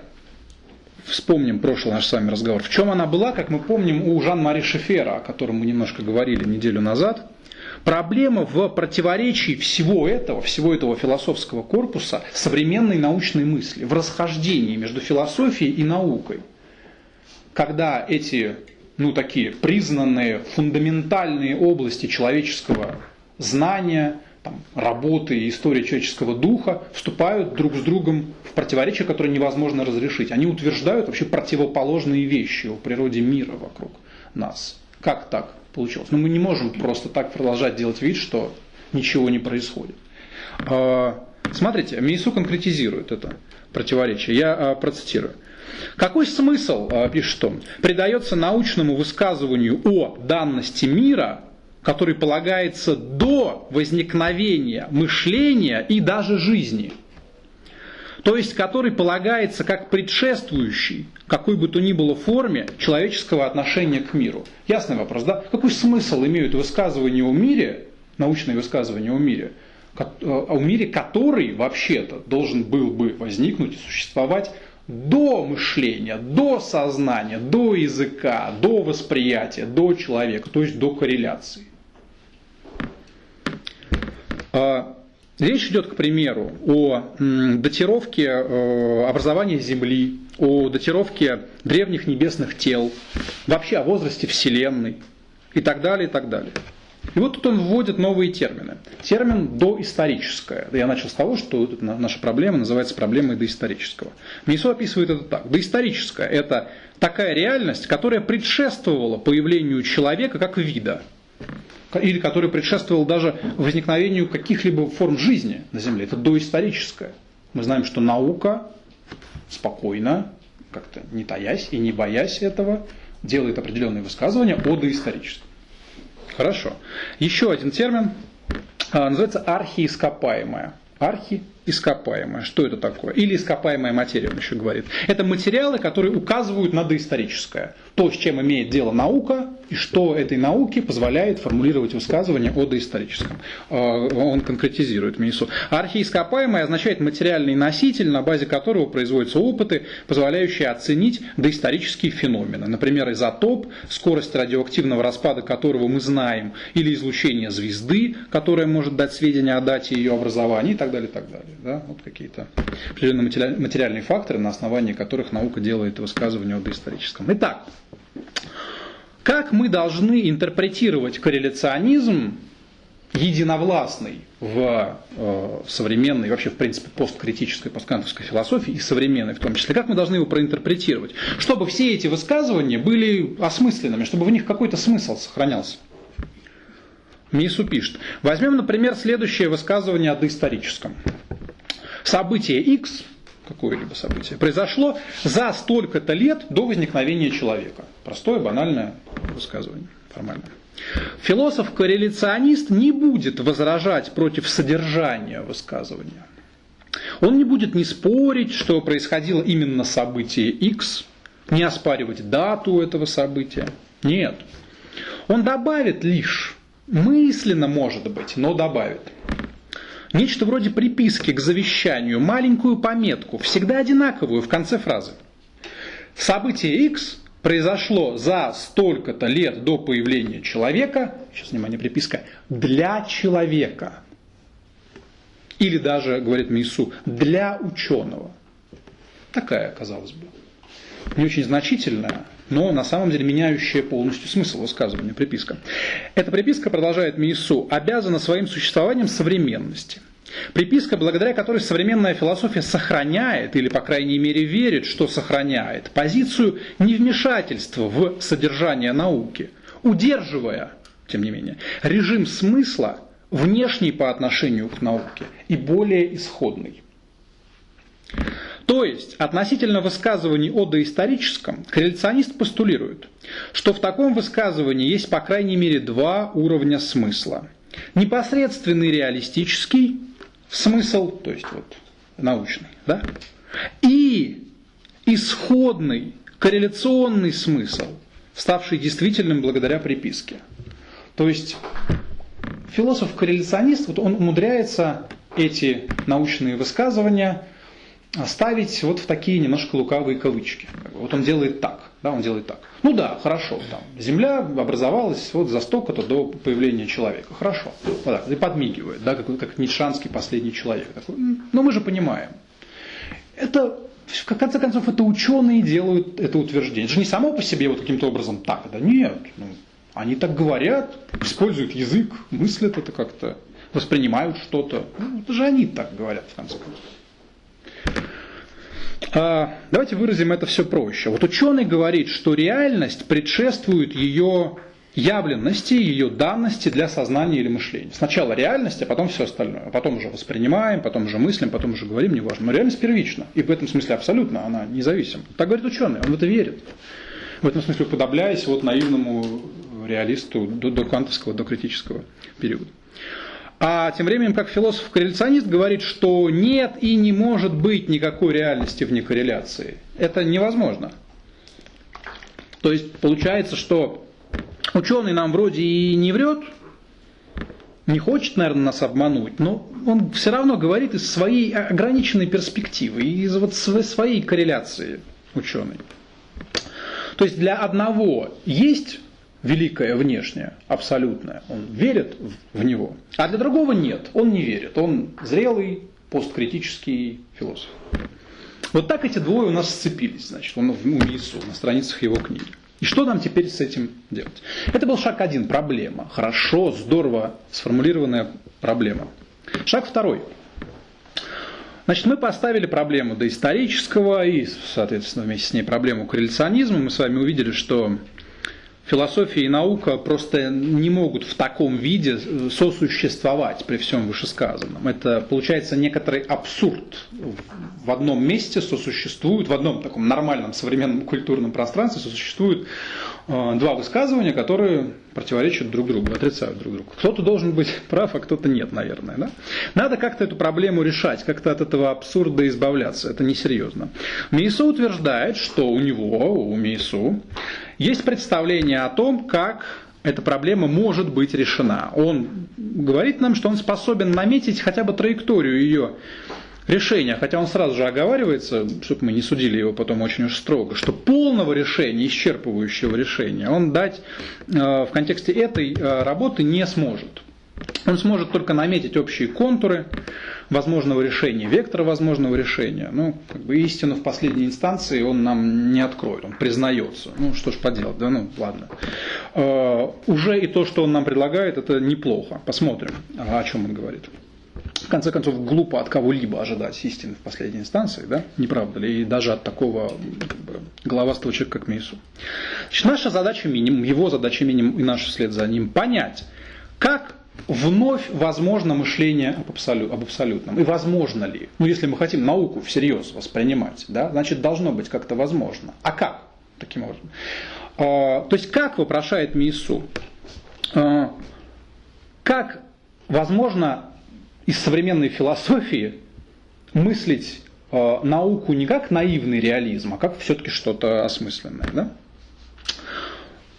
Speaker 1: вспомним прошлый наш с вами разговор, в чем она была, как мы помним, у Жан-Мари Шефера, о котором мы немножко говорили неделю назад. Проблема в противоречии всего этого, всего этого философского корпуса современной научной мысли, в расхождении между философией и наукой. Когда эти ну, такие признанные фундаментальные области человеческого знания, там, работы и истории человеческого духа вступают друг с другом в противоречие, которое невозможно разрешить. Они утверждают вообще противоположные вещи о природе мира вокруг нас. Как так получилось? Но ну, мы не можем просто так продолжать делать вид, что ничего не происходит. А, смотрите, Мейсу конкретизирует это противоречие. Я а, процитирую. Какой смысл, а, пишет он, придается научному высказыванию о данности мира, который полагается до возникновения мышления и даже жизни? то есть который полагается как предшествующий какой бы то ни было форме человеческого отношения к миру. Ясный вопрос, да? Какой смысл имеют высказывания о мире, научные высказывания о мире, э, о мире, который вообще-то должен был бы возникнуть и существовать до мышления, до сознания, до языка, до восприятия, до человека, то есть до корреляции. А, речь идет, к примеру, о датировке э, образования Земли, о датировке древних небесных тел, вообще о возрасте Вселенной и так далее, и так далее. И вот тут он вводит новые термины. Термин доисторическое. Я начал с того, что наша проблема называется проблемой доисторического. Мисо описывает это так. Доисторическое – это такая реальность, которая предшествовала появлению человека как вида. Или которая предшествовала даже возникновению каких-либо форм жизни на Земле. Это доисторическое. Мы знаем, что наука спокойно, как-то не таясь и не боясь этого, делает определенные высказывания о доисторическом. Хорошо. Еще один термин а, называется архиископаемая. Архи ископаемое. Что это такое? Или ископаемая материя, он еще говорит. Это материалы, которые указывают на доисторическое. То, с чем имеет дело наука, и что этой науке позволяет формулировать высказывания о доисторическом. А, он конкретизирует Минису. Архиископаемое означает материальный носитель, на базе которого производятся опыты, позволяющие оценить доисторические феномены. Например, изотоп, скорость радиоактивного распада которого мы знаем, или излучение звезды, которое может дать сведения о дате ее образования и так далее. И так далее да, вот какие-то определенные материальные факторы, на основании которых наука делает высказывание о доисторическом. Итак, как мы должны интерпретировать корреляционизм единовластный в э, современной, вообще в принципе посткритической, посткантовской философии и современной в том числе, как мы должны его проинтерпретировать, чтобы все эти высказывания были осмысленными, чтобы в них какой-то смысл сохранялся. Мису пишет. Возьмем, например, следующее высказывание о доисторическом событие X, какое-либо событие, произошло за столько-то лет до возникновения человека. Простое, банальное высказывание, формальное. Философ-корреляционист не будет возражать против содержания высказывания. Он не будет не спорить, что происходило именно событие X, не оспаривать дату этого события. Нет. Он добавит лишь, мысленно может быть, но добавит – Нечто вроде приписки к завещанию, маленькую пометку, всегда одинаковую в конце фразы. Событие X произошло за столько-то лет до появления человека, сейчас внимание, приписка, для человека. Или даже, говорит Мейсу, для ученого. Такая, казалось бы, не очень значительная, но на самом деле меняющая полностью смысл высказывания приписка. Эта приписка, продолжает Миису, обязана своим существованием современности. Приписка, благодаря которой современная философия сохраняет, или по крайней мере верит, что сохраняет, позицию невмешательства в содержание науки, удерживая, тем не менее, режим смысла внешний по отношению к науке и более исходный. То есть, относительно высказываний о доисторическом, корреляционист постулирует, что в таком высказывании есть по крайней мере два уровня смысла. Непосредственный реалистический смысл, то есть вот научный, да, и исходный корреляционный смысл, ставший действительным благодаря приписке. То есть философ-корреляционист, вот он умудряется эти научные высказывания ставить вот в такие немножко лукавые кавычки. Вот он делает так, да, он делает так. Ну да, хорошо, там, Земля образовалась вот за столько-то до появления человека. Хорошо. Вот так, и подмигивает, да, как, как Ницшанский последний человек. Такой, но мы же понимаем. Это, в конце концов, это ученые делают это утверждение. Это же не само по себе вот каким-то образом так, да, нет. Ну, они так говорят, используют язык, мыслят это как-то, воспринимают что-то. Ну, это же они так говорят, в конце концов. А, давайте выразим это все проще. Вот ученый говорит, что реальность предшествует ее явленности, ее данности для сознания или мышления. Сначала реальность, а потом все остальное. А потом уже воспринимаем, потом уже мыслим, потом уже говорим, неважно. Но реальность первична. И в этом смысле абсолютно она независима. Так говорит ученый, он в это верит. В этом смысле подобляясь вот наивному реалисту до, до кантовского, до критического периода. А тем временем, как философ-корреляционист говорит, что нет и не может быть никакой реальности вне корреляции. Это невозможно. То есть получается, что ученый нам вроде и не врет, не хочет, наверное, нас обмануть, но он все равно говорит из своей ограниченной перспективы, из вот своей корреляции ученый. То есть для одного есть великое внешнее, абсолютное, он верит в него, а для другого нет, он не верит, он зрелый посткритический философ. Вот так эти двое у нас сцепились, значит, он в Иису на страницах его книги. И что нам теперь с этим делать? Это был шаг один, проблема. Хорошо, здорово сформулированная проблема. Шаг второй. Значит, мы поставили проблему доисторического и, соответственно, вместе с ней проблему корреляционизма. Мы с вами увидели, что философия и наука просто не могут в таком виде сосуществовать при всем вышесказанном. Это получается некоторый абсурд. В одном месте сосуществуют, в одном таком нормальном современном культурном пространстве сосуществуют э, два высказывания, которые противоречат друг другу, отрицают друг друга. Кто-то должен быть прав, а кто-то нет, наверное. Да? Надо как-то эту проблему решать, как-то от этого абсурда избавляться. Это несерьезно. Мейсу утверждает, что у него, у Мейсу, есть представление о том, как эта проблема может быть решена. Он говорит нам, что он способен наметить хотя бы траекторию ее решения, хотя он сразу же оговаривается, чтобы мы не судили его потом очень уж строго, что полного решения, исчерпывающего решения он дать э, в контексте этой э, работы не сможет. Он сможет только наметить общие контуры возможного решения, вектора возможного решения. Ну, как бы истину в последней инстанции он нам не откроет, он признается. Ну, что ж поделать, да, ну, ладно. Э, уже и то, что он нам предлагает, это неплохо. Посмотрим, о чем он говорит. В конце концов, глупо от кого-либо ожидать истины в последней инстанции, да? Не правда ли? И даже от такого как человека, как Мейсу. Значит, наша задача минимум, его задача минимум и наш вслед за ним понять, как вновь возможно мышление об, абсолют, об абсолютном. И возможно ли? Ну, если мы хотим науку всерьез воспринимать, да, значит, должно быть как-то возможно. А как? Таким образом. А, то есть, как вопрошает Миису? А, как возможно из современной философии мыслить а, науку не как наивный реализм, а как все-таки что-то осмысленное. Да?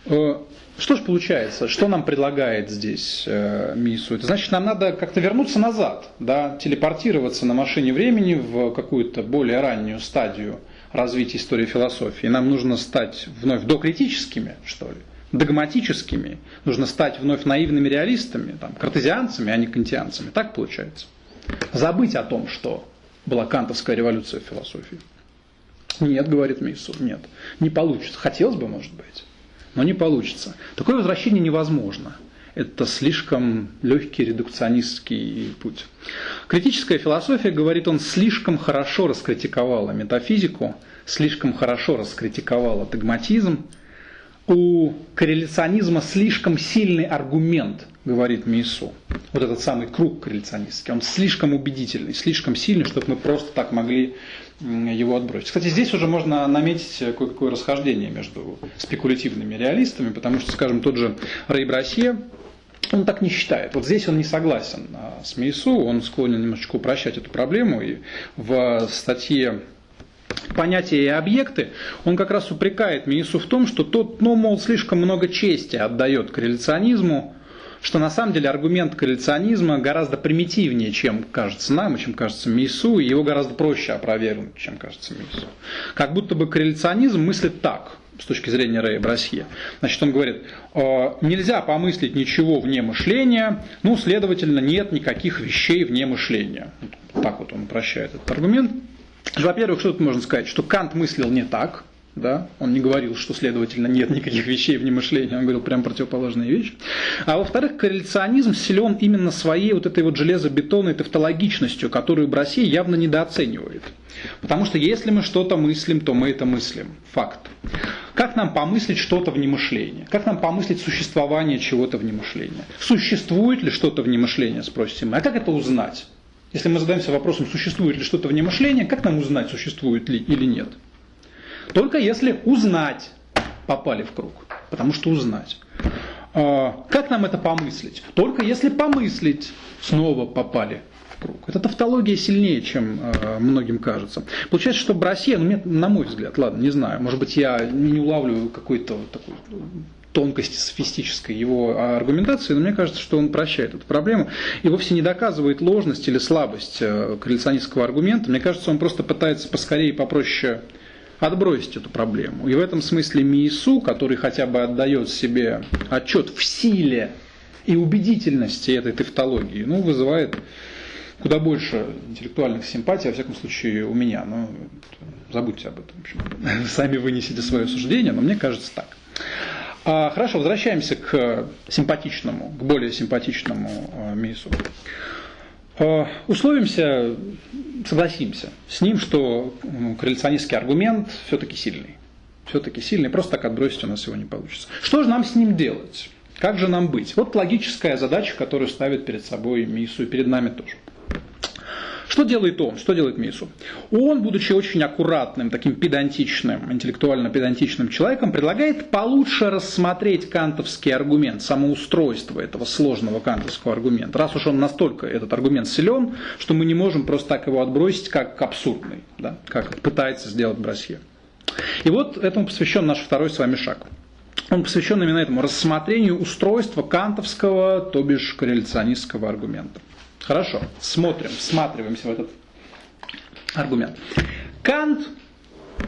Speaker 1: А, что же получается? Что нам предлагает здесь э, Мису? Это значит, нам надо как-то вернуться назад, да, телепортироваться на машине времени в какую-то более раннюю стадию развития истории философии. Нам нужно стать вновь докритическими, что ли, догматическими. Нужно стать вновь наивными реалистами, там, картезианцами, а не кантианцами. Так получается. Забыть о том, что была кантовская революция в философии. Нет, говорит Мису, нет. Не получится. Хотелось бы, может быть но не получится. Такое возвращение невозможно. Это слишком легкий редукционистский путь. Критическая философия, говорит он, слишком хорошо раскритиковала метафизику, слишком хорошо раскритиковала догматизм. У корреляционизма слишком сильный аргумент, говорит Мису. Вот этот самый круг корреляционистский. Он слишком убедительный, слишком сильный, чтобы мы просто так могли его отбросить. Кстати, здесь уже можно наметить кое-какое расхождение между спекулятивными реалистами, потому что, скажем, тот же Рэй Брасье, он так не считает. Вот здесь он не согласен а, с Мейсу, он склонен немножечко упрощать эту проблему. И в статье понятия и объекты, он как раз упрекает Мейсу в том, что тот, ну, мол, слишком много чести отдает корреляционизму, что на самом деле аргумент корреляционизма гораздо примитивнее, чем кажется нам, и чем кажется Мейсу, и его гораздо проще опровергнуть, чем кажется Мейсу. Как будто бы корреляционизм мыслит так, с точки зрения Рэя Брасье. Значит, он говорит, «Э, нельзя помыслить ничего вне мышления, ну, следовательно, нет никаких вещей вне мышления. Так вот он упрощает этот аргумент. Во-первых, что тут можно сказать? Что Кант мыслил не так, да? Он не говорил, что, следовательно, нет никаких вещей вне мышления, он говорил прям противоположные вещи. А во-вторых, корреляционизм силен именно своей вот этой вот железобетонной тавтологичностью, которую Броссей явно недооценивает. Потому что если мы что-то мыслим, то мы это мыслим. Факт. Как нам помыслить что-то вне мышления? Как нам помыслить существование чего-то вне мышления? Существует ли что-то вне мышления, спросим мы. А как это узнать? Если мы задаемся вопросом, существует ли что-то вне мышления, как нам узнать, существует ли или нет? Только если узнать попали в круг. Потому что узнать. А, как нам это помыслить? Только если помыслить, снова попали в круг. Эта тавтология сильнее, чем э, многим кажется. Получается, что Россия, ну, на мой взгляд, ладно, не знаю, может быть, я не улавливаю какой-то такой тонкости софистической его аргументации, но мне кажется, что он прощает эту проблему и вовсе не доказывает ложность или слабость э, корреляционистского аргумента. Мне кажется, он просто пытается поскорее и попроще отбросить эту проблему. И в этом смысле Миису, который хотя бы отдает себе отчет в силе и убедительности этой тавтологии, ну, вызывает куда больше интеллектуальных симпатий, во всяком случае, у меня. Но забудьте об этом. В общем. Сами вынесите свое суждение, но мне кажется так. А, хорошо, возвращаемся к симпатичному, к более симпатичному а, Мису. А, условимся, согласимся с ним, что ну, корреляционистский аргумент все-таки сильный. Все-таки сильный, просто так отбросить у нас его не получится. Что же нам с ним делать? Как же нам быть? Вот логическая задача, которую ставит перед собой Мису и перед нами тоже. Что делает он? Что делает Мису? Он, будучи очень аккуратным, таким педантичным, интеллектуально-педантичным человеком, предлагает получше рассмотреть кантовский аргумент, самоустройство этого сложного кантовского аргумента. Раз уж он настолько, этот аргумент силен, что мы не можем просто так его отбросить как абсурдный, да, как пытается сделать Брасье. И вот этому посвящен наш второй с вами шаг. Он посвящен именно этому рассмотрению устройства кантовского, то бишь корреляционистского аргумента. Хорошо, смотрим, всматриваемся в этот аргумент. Кант,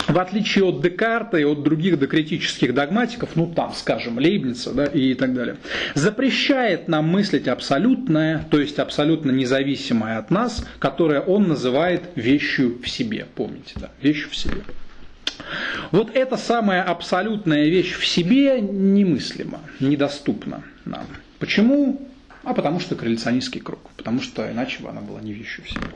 Speaker 1: в отличие от Декарта и от других докритических догматиков, ну там, скажем, Лейбница да, и так далее, запрещает нам мыслить абсолютное, то есть абсолютно независимое от нас, которое он называет вещью в себе. Помните, да, вещью в себе. Вот эта самая абсолютная вещь в себе немыслима, недоступна нам. Почему? А потому что корреляционистский круг, потому что иначе бы она была не вещью в себе.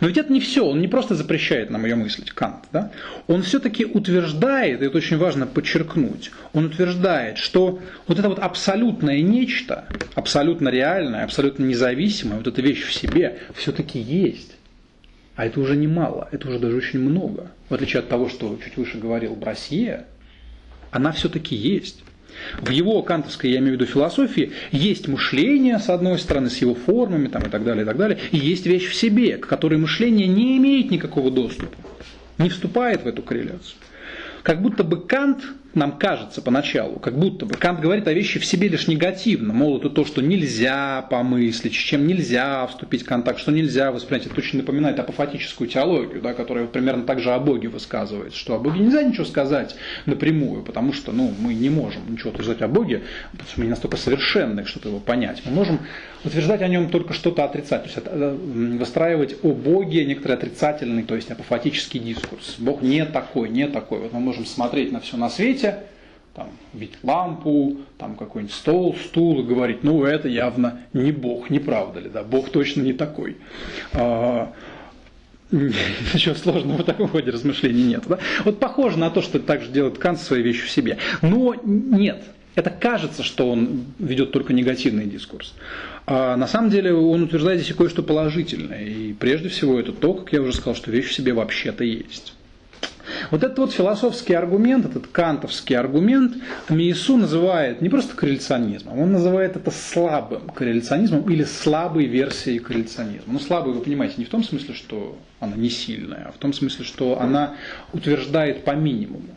Speaker 1: Но ведь это не все, он не просто запрещает нам ее мыслить, Кант, да? он все-таки утверждает, и это очень важно подчеркнуть, он утверждает, что вот это вот абсолютное нечто, абсолютно реальное, абсолютно независимое, вот эта вещь в себе все-таки есть. А это уже немало, это уже даже очень много. В отличие от того, что чуть выше говорил Брасье, она все-таки есть. В его кантовской, я имею в виду, философии есть мышление, с одной стороны, с его формами там, и так далее, и так далее, и есть вещь в себе, к которой мышление не имеет никакого доступа, не вступает в эту корреляцию. Как будто бы Кант нам кажется поначалу, как будто бы Кант говорит о вещи в себе лишь негативно, мол, это то, что нельзя помыслить, с чем нельзя вступить в контакт, что нельзя воспринять. Это очень напоминает апофатическую теологию, да, которая вот примерно так же о Боге высказывается, что о Боге нельзя ничего сказать напрямую, потому что ну, мы не можем ничего утверждать о Боге, потому что мы не настолько совершенны, чтобы его понять. Мы можем утверждать о нем только что-то отрицать, то есть э, выстраивать о Боге некоторый отрицательный, то есть апофатический дискурс. Бог не такой, не такой. Вот мы можем смотреть на все на свете, свете, там, видеть лампу, там какой-нибудь стол, стул и говорить, ну это явно не Бог, не правда ли, да, Бог точно не такой. А, ничего сложного в таком ходе размышлений нет. Да? Вот похоже на то, что так же делает Кант свои вещи в себе. Но нет, это кажется, что он ведет только негативный дискурс. А на самом деле он утверждает здесь кое-что положительное. И прежде всего это то, как я уже сказал, что вещь в себе вообще-то есть. Вот этот вот философский аргумент, этот кантовский аргумент Миесу называет не просто корреляционизмом, он называет это слабым корреляционизмом или слабой версией корреляционизма. Ну, слабый, вы понимаете, не в том смысле, что она не сильная, а в том смысле, что она утверждает по минимуму.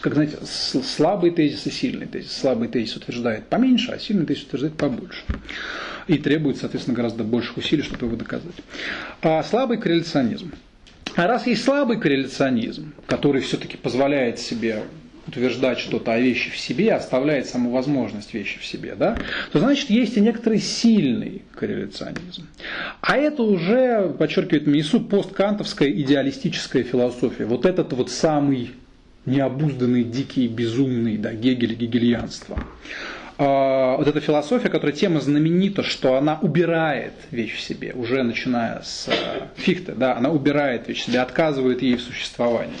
Speaker 1: Как знаете, слабый тезис и сильный тезис. Слабый тезис утверждает поменьше, а сильный тезис утверждает побольше. И требует, соответственно, гораздо больших усилий, чтобы его доказать. А слабый корреляционизм. А раз есть слабый корреляционизм, который все-таки позволяет себе утверждать что-то о вещи в себе, оставляет саму возможность вещи в себе, да, то значит есть и некоторый сильный корреляционизм. А это уже, подчеркивает Мису, посткантовская идеалистическая философия. Вот этот вот самый необузданный, дикий, безумный, да, Гегель, гегельянство. А, вот эта философия, которая тема знаменита, что она убирает вещь в себе, уже начиная с э, Фихте, да, она убирает вещь в себе, отказывает ей в существовании.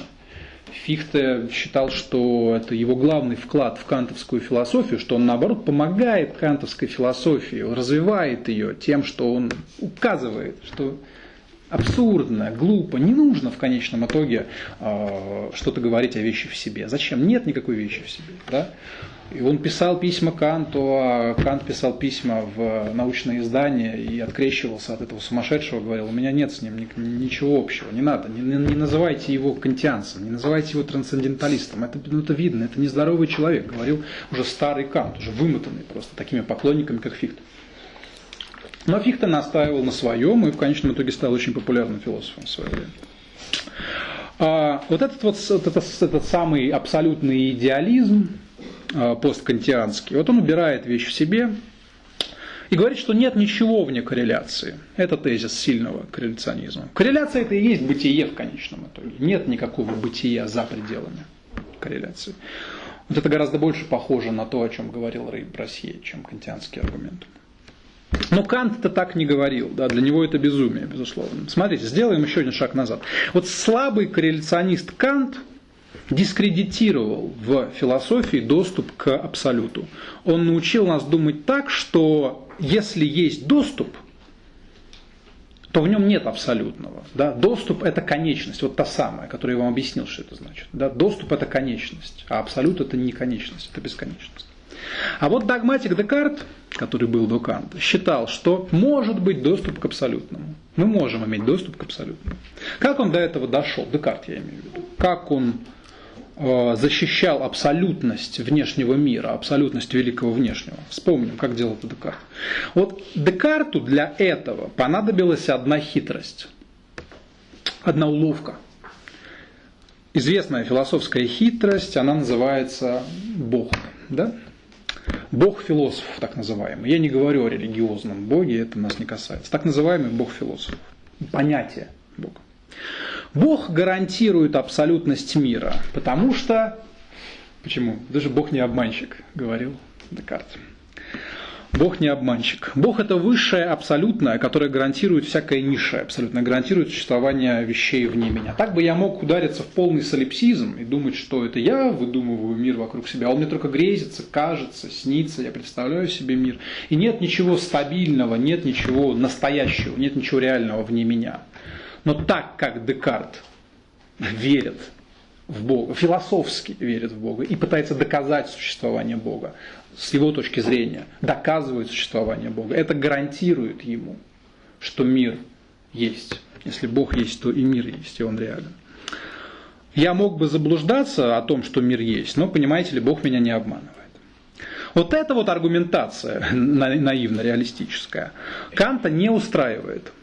Speaker 1: Фихте считал, что это его главный вклад в кантовскую философию, что он, наоборот, помогает кантовской философии, развивает ее тем, что он указывает, что абсурдно, глупо, не нужно в конечном итоге э, что-то говорить о вещи в себе. Зачем? Нет никакой вещи в себе. Да? И он писал письма Канту, а Кант писал письма в научное издание и открещивался от этого сумасшедшего, говорил, у меня нет с ним ничего общего, не надо, не, не называйте его кантианцем, не называйте его трансценденталистом, это, ну, это видно, это нездоровый человек, говорил уже старый Кант, уже вымотанный просто такими поклонниками, как Фихт. Но Фихте настаивал на своем и в конечном итоге стал очень популярным философом в свое время. А вот этот вот этот, этот самый абсолютный идеализм, посткантианский. Вот он убирает вещь в себе и говорит, что нет ничего вне корреляции. Это тезис сильного корреляционизма. Корреляция это и есть бытие в конечном итоге. Нет никакого бытия за пределами корреляции. Вот это гораздо больше похоже на то, о чем говорил Рей Брасье, чем кантианский аргумент. Но Кант это так не говорил, да, для него это безумие, безусловно. Смотрите, сделаем еще один шаг назад. Вот слабый корреляционист Кант – дискредитировал в философии доступ к абсолюту. Он научил нас думать так, что если есть доступ, то в нем нет абсолютного. Да? Доступ – это конечность, вот та самая, которую я вам объяснил, что это значит. Да? Доступ – это конечность, а абсолют – это не конечность, это бесконечность. А вот догматик Декарт, который был до Канта, считал, что может быть доступ к абсолютному. Мы можем иметь доступ к абсолютному. Как он до этого дошел? Декарт я имею в виду. Как он защищал абсолютность внешнего мира, абсолютность великого внешнего. Вспомним, как делал это Декарт. Вот Декарту для этого понадобилась одна хитрость, одна уловка. Известная философская хитрость, она называется Бог. Да? Бог философов, так называемый. Я не говорю о религиозном Боге, это нас не касается. Так называемый Бог философов. Понятие Бога. Бог гарантирует абсолютность мира, потому что... Почему? Даже Бог не обманщик, говорил Декарт. Бог не обманщик. Бог это высшее абсолютное, которое гарантирует всякое низшее, абсолютно гарантирует существование вещей вне меня. Так бы я мог удариться в полный солипсизм и думать, что это я выдумываю мир вокруг себя. Он мне только грезится, кажется, снится, я представляю себе мир. И нет ничего стабильного, нет ничего настоящего, нет ничего реального вне меня. Но так как Декарт верит в Бога, философски верит в Бога и пытается доказать существование Бога, с его точки зрения, доказывает существование Бога, это гарантирует ему, что мир есть. Если Бог есть, то и мир есть, и он реален. Я мог бы заблуждаться о том, что мир есть, но, понимаете ли, Бог меня не обманывает. Вот эта вот аргументация наивно-реалистическая Канта не устраивает –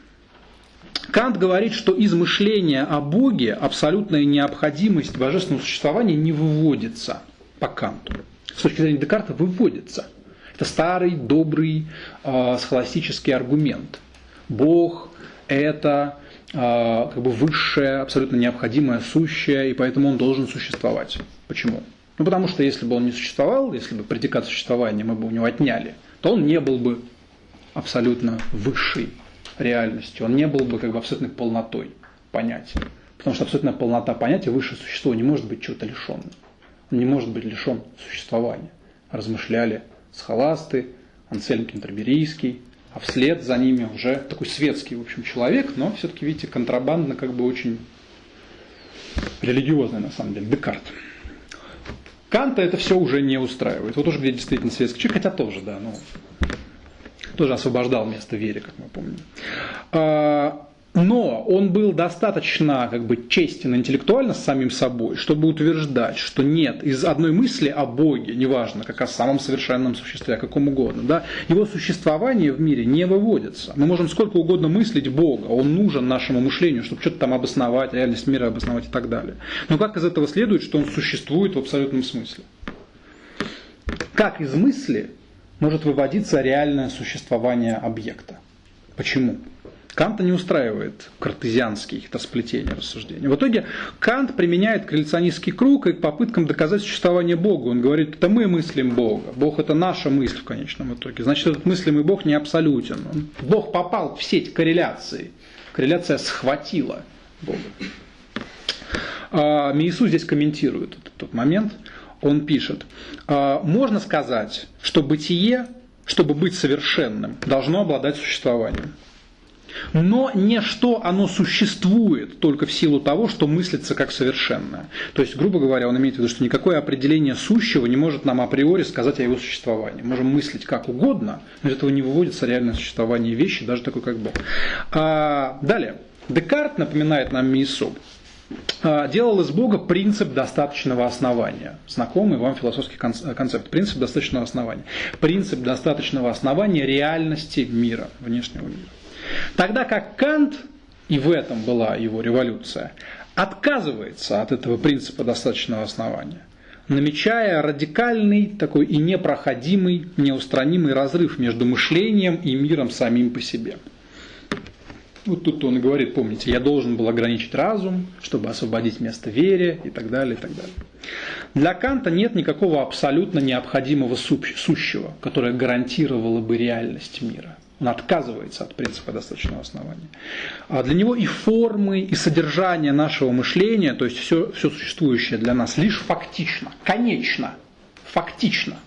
Speaker 1: Кант говорит, что из мышления о Боге абсолютная необходимость божественного существования не выводится по Канту. С точки зрения Декарта выводится. Это старый, добрый, э, схоластический аргумент. Бог – это э, как бы высшее, абсолютно необходимое, сущее, и поэтому он должен существовать. Почему? Ну, потому что если бы он не существовал, если бы предикат существования мы бы у него отняли, то он не был бы абсолютно высший, реальностью, он не был бы как бы абсолютной полнотой понятия. Потому что абсолютная полнота понятия, высшее существо не может быть чего-то лишенным. Он не может быть лишен существования. Размышляли схоласты, Ансельм Кентерберийский, а вслед за ними уже такой светский, в общем, человек, но все-таки, видите, контрабандно как бы очень религиозный на самом деле, Декарт. Канта это все уже не устраивает. Вот уже где действительно светский человек, хотя тоже, да, ну, тоже освобождал место вере, как мы помним. А, но он был достаточно как бы, честен интеллектуально с самим собой, чтобы утверждать, что нет, из одной мысли о Боге, неважно, как о самом совершенном существе, о каком угодно, да, его существование в мире не выводится. Мы можем сколько угодно мыслить Бога, он нужен нашему мышлению, чтобы что-то там обосновать, реальность мира обосновать и так далее. Но как из этого следует, что он существует в абсолютном смысле? Как из мысли может выводиться реальное существование объекта. Почему? Канта не устраивает картезианские это сплетения рассуждений. В итоге Кант применяет корреляционистский круг и к попыткам доказать существование Бога. Он говорит, это мы мыслим Бога. Бог это наша мысль в конечном итоге. Значит, этот мыслимый Бог не абсолютен. Бог попал в сеть корреляции. Корреляция схватила Бога. А, Миису здесь комментирует этот, этот момент он пишет, «А, можно сказать, что бытие, чтобы быть совершенным, должно обладать существованием. но не что оно существует только в силу того, что мыслится как совершенное. То есть, грубо говоря, он имеет в виду, что никакое определение сущего не может нам априори сказать о его существовании. Можем мыслить как угодно, но из этого не выводится реальное существование вещи, даже такой как Бог. А, далее. Декарт напоминает нам Миису, делал из Бога принцип достаточного основания. Знакомый вам философский концепт. Принцип достаточного основания. Принцип достаточного основания реальности мира, внешнего мира. Тогда как Кант, и в этом была его революция, отказывается от этого принципа достаточного основания, намечая радикальный такой и непроходимый, неустранимый разрыв между мышлением и миром самим по себе. Вот тут он и говорит, помните, я должен был ограничить разум, чтобы освободить место вере и так далее, и так далее. Для Канта нет никакого абсолютно необходимого сущего, которое гарантировало бы реальность мира. Он отказывается от принципа достаточного основания. А для него и формы, и содержание нашего мышления, то есть все, все существующее для нас, лишь фактично, конечно, фактично.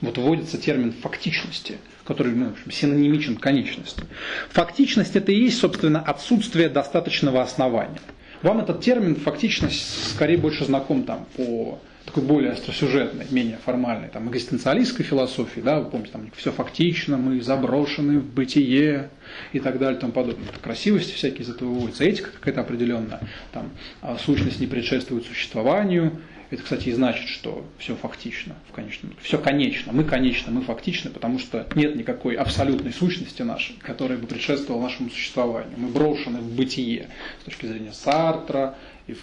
Speaker 1: Вот вводится термин фактичности, который ну, синонимичен конечности. Фактичность это и есть, собственно, отсутствие достаточного основания. Вам этот термин фактичность скорее больше знаком там, по такой более остросюжетной, менее формальной, там, экзистенциалистской философии, да, вы помните, там все фактично, мы заброшены в бытие и так далее тому подобное. Это красивости всякие из этого выводятся, этика какая-то определенная, там, а сущность не предшествует существованию, это, кстати, и значит, что все фактично в конечном Все конечно. Мы конечно, мы фактичны, потому что нет никакой абсолютной сущности нашей, которая бы предшествовала нашему существованию. Мы брошены в бытие с точки зрения Сартра и в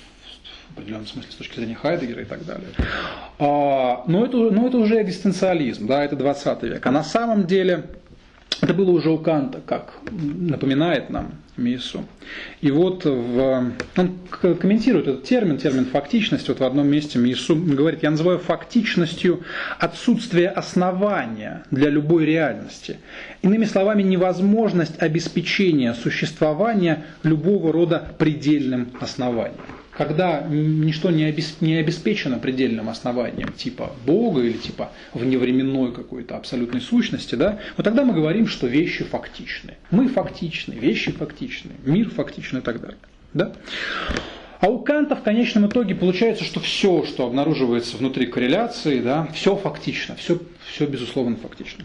Speaker 1: в определенном смысле с точки зрения Хайдегера и так далее. А, но, это, но это уже экзистенциализм, да, это 20 век. А на самом деле это было уже у Канта, как напоминает нам Мису. И вот в, он комментирует этот термин, термин фактичность, вот в одном месте Мису говорит, я называю фактичностью отсутствие основания для любой реальности. Иными словами, невозможность обеспечения существования любого рода предельным основанием когда ничто не обеспечено предельным основанием типа Бога или типа вневременной какой-то абсолютной сущности, да, вот тогда мы говорим, что вещи фактичны. Мы фактичны, вещи фактичны, мир фактичный и так далее. Да? А у Канта в конечном итоге получается, что все, что обнаруживается внутри корреляции, да, все фактично, все, все безусловно фактично.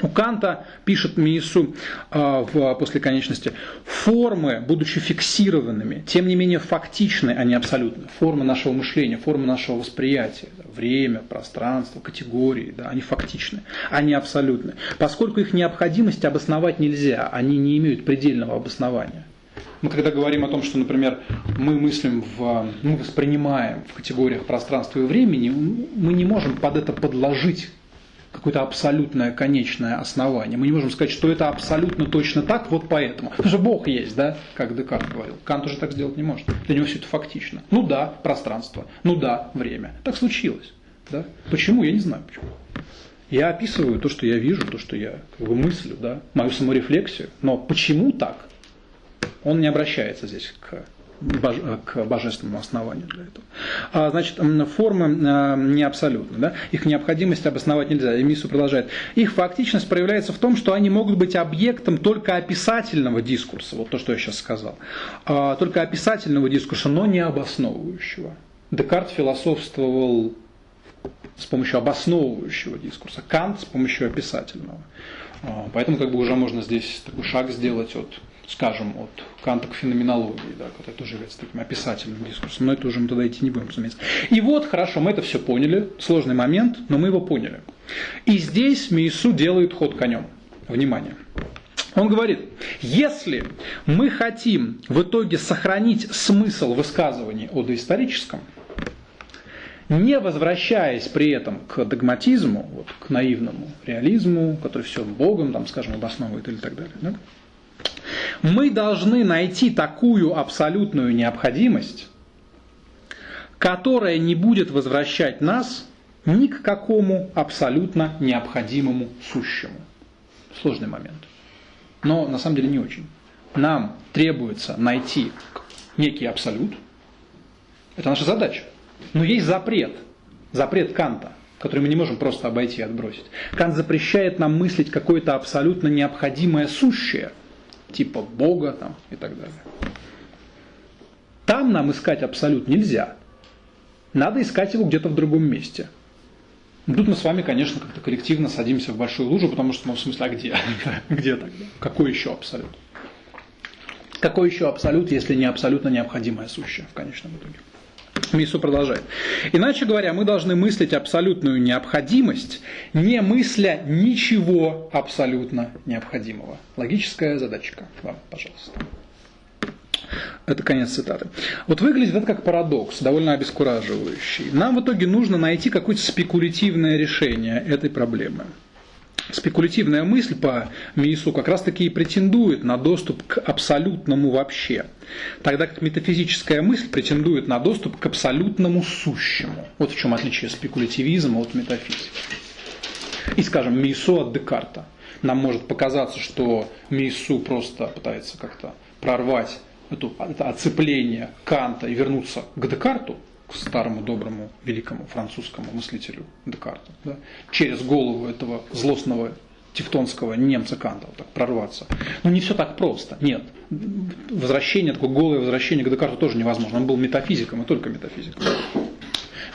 Speaker 1: У Канта, пишет Миису э, в, после конечности, формы, будучи фиксированными, тем не менее фактичны, а не абсолютны. Формы нашего мышления, формы нашего восприятия, время, пространство, категории, да, они фактичны, они абсолютны. Поскольку их необходимость обосновать нельзя, они не имеют предельного обоснования. Мы когда говорим о том, что, например, мы мыслим, в, мы воспринимаем в категориях пространства и времени, мы не можем под это подложить какое-то абсолютное конечное основание. Мы не можем сказать, что это абсолютно точно так, вот поэтому. Потому что Бог есть, да, как Декарт говорил. Кант уже так сделать не может. Для него все это фактично. Ну да, пространство. Ну да, время. Так случилось. Да? Почему? Я не знаю почему. Я описываю то, что я вижу, то, что я как бы мыслю, да, мою саморефлексию. Но почему так? Он не обращается здесь к к божественному основанию для этого. А, значит, формы а, не абсолютны. Да? Их необходимость обосновать нельзя. И Мису продолжает. Их фактичность проявляется в том, что они могут быть объектом только описательного дискурса. Вот то, что я сейчас сказал. А, только описательного дискурса, но не обосновывающего. Декарт философствовал с помощью обосновывающего дискурса, Кант с помощью описательного. Поэтому как бы уже можно здесь такой шаг сделать от скажем, от Канта к феноменологии, да, который тоже является таким описательным дискурсом, но это уже мы туда идти не будем, разумеется. И вот, хорошо, мы это все поняли, сложный момент, но мы его поняли. И здесь Миису делает ход конем. Внимание. Он говорит, если мы хотим в итоге сохранить смысл высказываний о доисторическом, не возвращаясь при этом к догматизму, вот, к наивному реализму, который все Богом, там, скажем, обосновывает или так далее, да? Мы должны найти такую абсолютную необходимость, которая не будет возвращать нас ни к какому абсолютно необходимому сущему. Сложный момент. Но на самом деле не очень. Нам требуется найти некий абсолют. Это наша задача. Но есть запрет. Запрет Канта, который мы не можем просто обойти и отбросить. Кант запрещает нам мыслить какое-то абсолютно необходимое сущее – типа Бога там, и так далее. Там нам искать абсолют нельзя. Надо искать его где-то в другом месте. Тут мы с вами, конечно, как-то коллективно садимся в большую лужу, потому что, ну, в смысле, а где? где тогда? Какой еще абсолют? Какой еще абсолют, если не абсолютно необходимое сущее в конечном итоге? Мису продолжает. Иначе говоря, мы должны мыслить абсолютную необходимость, не мысля ничего абсолютно необходимого. Логическая задачка вам, пожалуйста. Это конец цитаты. Вот выглядит это как парадокс, довольно обескураживающий. Нам в итоге нужно найти какое-то спекулятивное решение этой проблемы. Спекулятивная мысль по Миису как раз-таки и претендует на доступ к абсолютному вообще, тогда как метафизическая мысль претендует на доступ к абсолютному сущему. Вот в чем отличие спекулятивизма от метафизики. И, скажем, Миису от Декарта. Нам может показаться, что Миису просто пытается как-то прорвать это оцепление Канта и вернуться к Декарту, старому доброму великому французскому мыслителю Декарту, да, через голову этого злостного тевтонского немца Канта, вот так прорваться. Но не все так просто. Нет. Возвращение, такое голое возвращение к Декарту тоже невозможно. Он был метафизиком и только метафизиком.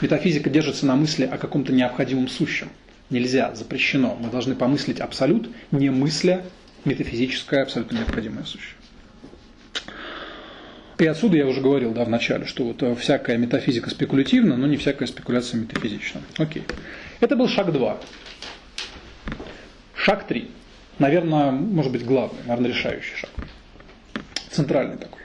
Speaker 1: Метафизика держится на мысли о каком-то необходимом сущем. Нельзя, запрещено. Мы должны помыслить абсолют, не мысля метафизическое абсолютно необходимое сущее. И отсюда я уже говорил да, в начале, что вот э, всякая метафизика спекулятивна, но не всякая спекуляция метафизична. Окей. Это был шаг 2. Шаг 3. Наверное, может быть главный, наверное, решающий шаг. Центральный такой.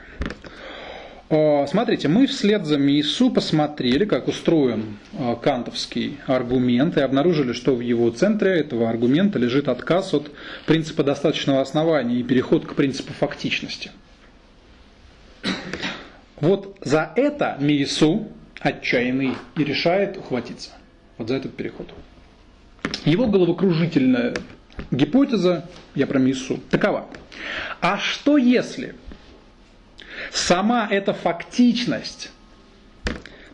Speaker 1: Э, смотрите, мы вслед за Миису посмотрели, как устроен э, кантовский аргумент, и обнаружили, что в его центре этого аргумента лежит отказ от принципа достаточного основания и переход к принципу фактичности – вот за это Миису отчаянный и решает ухватиться. Вот за этот переход. Его головокружительная гипотеза, я про Миису, такова. А что если сама эта фактичность,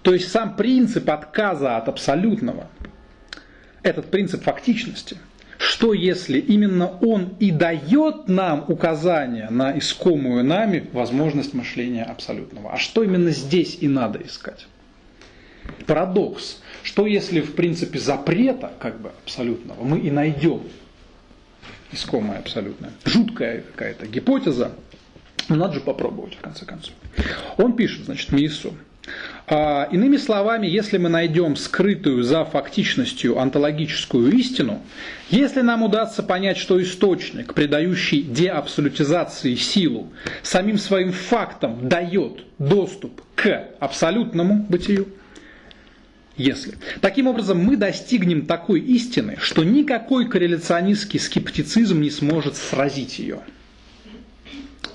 Speaker 1: то есть сам принцип отказа от абсолютного, этот принцип фактичности – что если именно он и дает нам указание на искомую нами возможность мышления абсолютного? А что именно здесь и надо искать? Парадокс. Что если в принципе запрета как бы абсолютного мы и найдем искомое абсолютное? Жуткая какая-то гипотеза, но надо же попробовать в конце концов. Он пишет, значит, Миису. А, иными словами, если мы найдем скрытую за фактичностью онтологическую истину, если нам удастся понять, что источник, придающий деабсолютизации силу, самим своим фактом дает доступ к абсолютному бытию, если. Таким образом, мы достигнем такой истины, что никакой корреляционистский скептицизм не сможет сразить ее.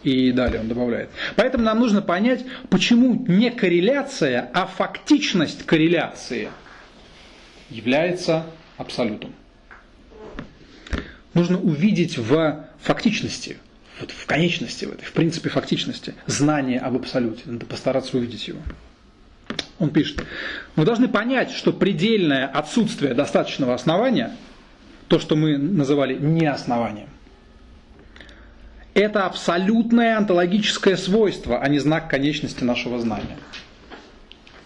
Speaker 1: И далее он добавляет. Поэтому нам нужно понять, почему не корреляция, а фактичность корреляции является абсолютом. Нужно увидеть в фактичности, вот в конечности, в, этой, в принципе фактичности, знание об абсолюте. Надо постараться увидеть его. Он пишет, мы должны понять, что предельное отсутствие достаточного основания, то, что мы называли неоснованием, это абсолютное онтологическое свойство, а не знак конечности нашего знания.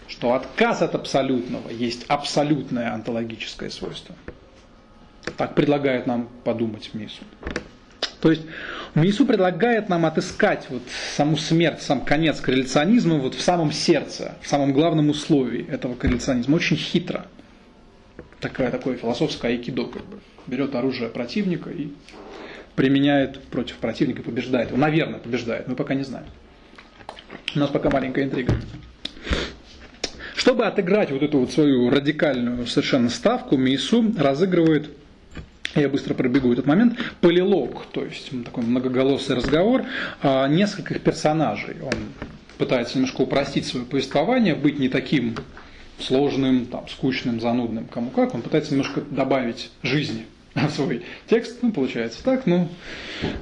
Speaker 1: Что отказ от абсолютного есть абсолютное онтологическое свойство. Так предлагает нам подумать Мису. То есть Мису предлагает нам отыскать вот саму смерть, сам конец корреляционизма вот в самом сердце, в самом главном условии этого корреляционизма. Очень хитро. Такое, такое философское айкидо как бы. Берет оружие противника и применяет против противника, побеждает его. Наверное, побеждает, мы пока не знаем. У нас пока маленькая интрига. Чтобы отыграть вот эту вот свою радикальную совершенно ставку, Мейсу разыгрывает я быстро пробегу этот момент, полилог, то есть такой многоголосый разговор а, нескольких персонажей. Он пытается немножко упростить свое повествование, быть не таким сложным, там, скучным, занудным, кому как. Он пытается немножко добавить жизни свой текст, ну, получается так, ну,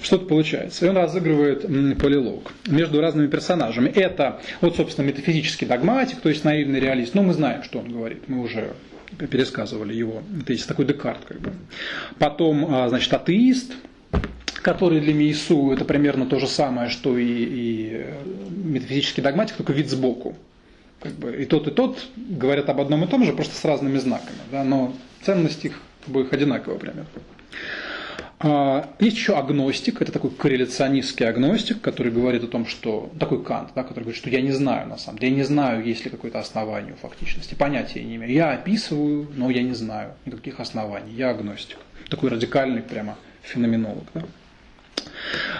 Speaker 1: что-то получается. И он разыгрывает полилог между разными персонажами. Это, вот, собственно, метафизический догматик, то есть наивный реалист. Но мы знаем, что он говорит, мы уже пересказывали его. Это есть такой Декарт, как бы. Потом, а, значит, атеист, который для Мейсу это примерно то же самое, что и, и метафизический догматик, только вид сбоку. Как бы и тот, и тот говорят об одном и том же, просто с разными знаками. Да, но ценность их обоих одинаковая примерно. А, есть еще агностик, это такой корреляционистский агностик, который говорит о том, что такой Кант, да, который говорит, что я не знаю на самом деле, я не знаю, есть ли какое-то основание у фактичности, понятия не имею. Я описываю, но я не знаю никаких оснований, я агностик. Такой радикальный прямо феноменолог. Да.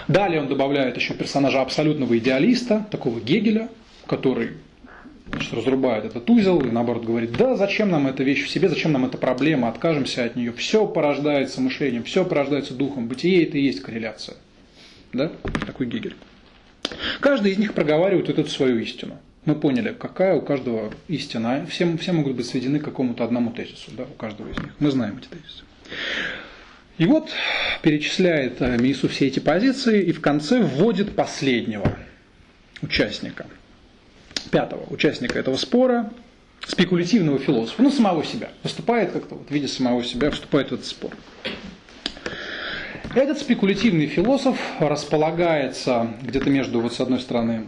Speaker 1: Далее он добавляет еще персонажа абсолютного идеалиста, такого Гегеля, который значит, разрубает этот узел и наоборот говорит, да, зачем нам эта вещь в себе, зачем нам эта проблема, откажемся от нее, все порождается мышлением, все порождается духом, бытие это и есть корреляция. Да? Такой Гегель. Каждый из них проговаривает вот эту свою истину. Мы поняли, какая у каждого истина. Все, все могут быть сведены к какому-то одному тезису, да, у каждого из них. Мы знаем эти тезисы. И вот перечисляет э, Мису все эти позиции и в конце вводит последнего участника – пятого участника этого спора, спекулятивного философа, ну, самого себя, выступает как-то вот в виде самого себя, вступает в этот спор. Этот спекулятивный философ располагается где-то между, вот с одной стороны,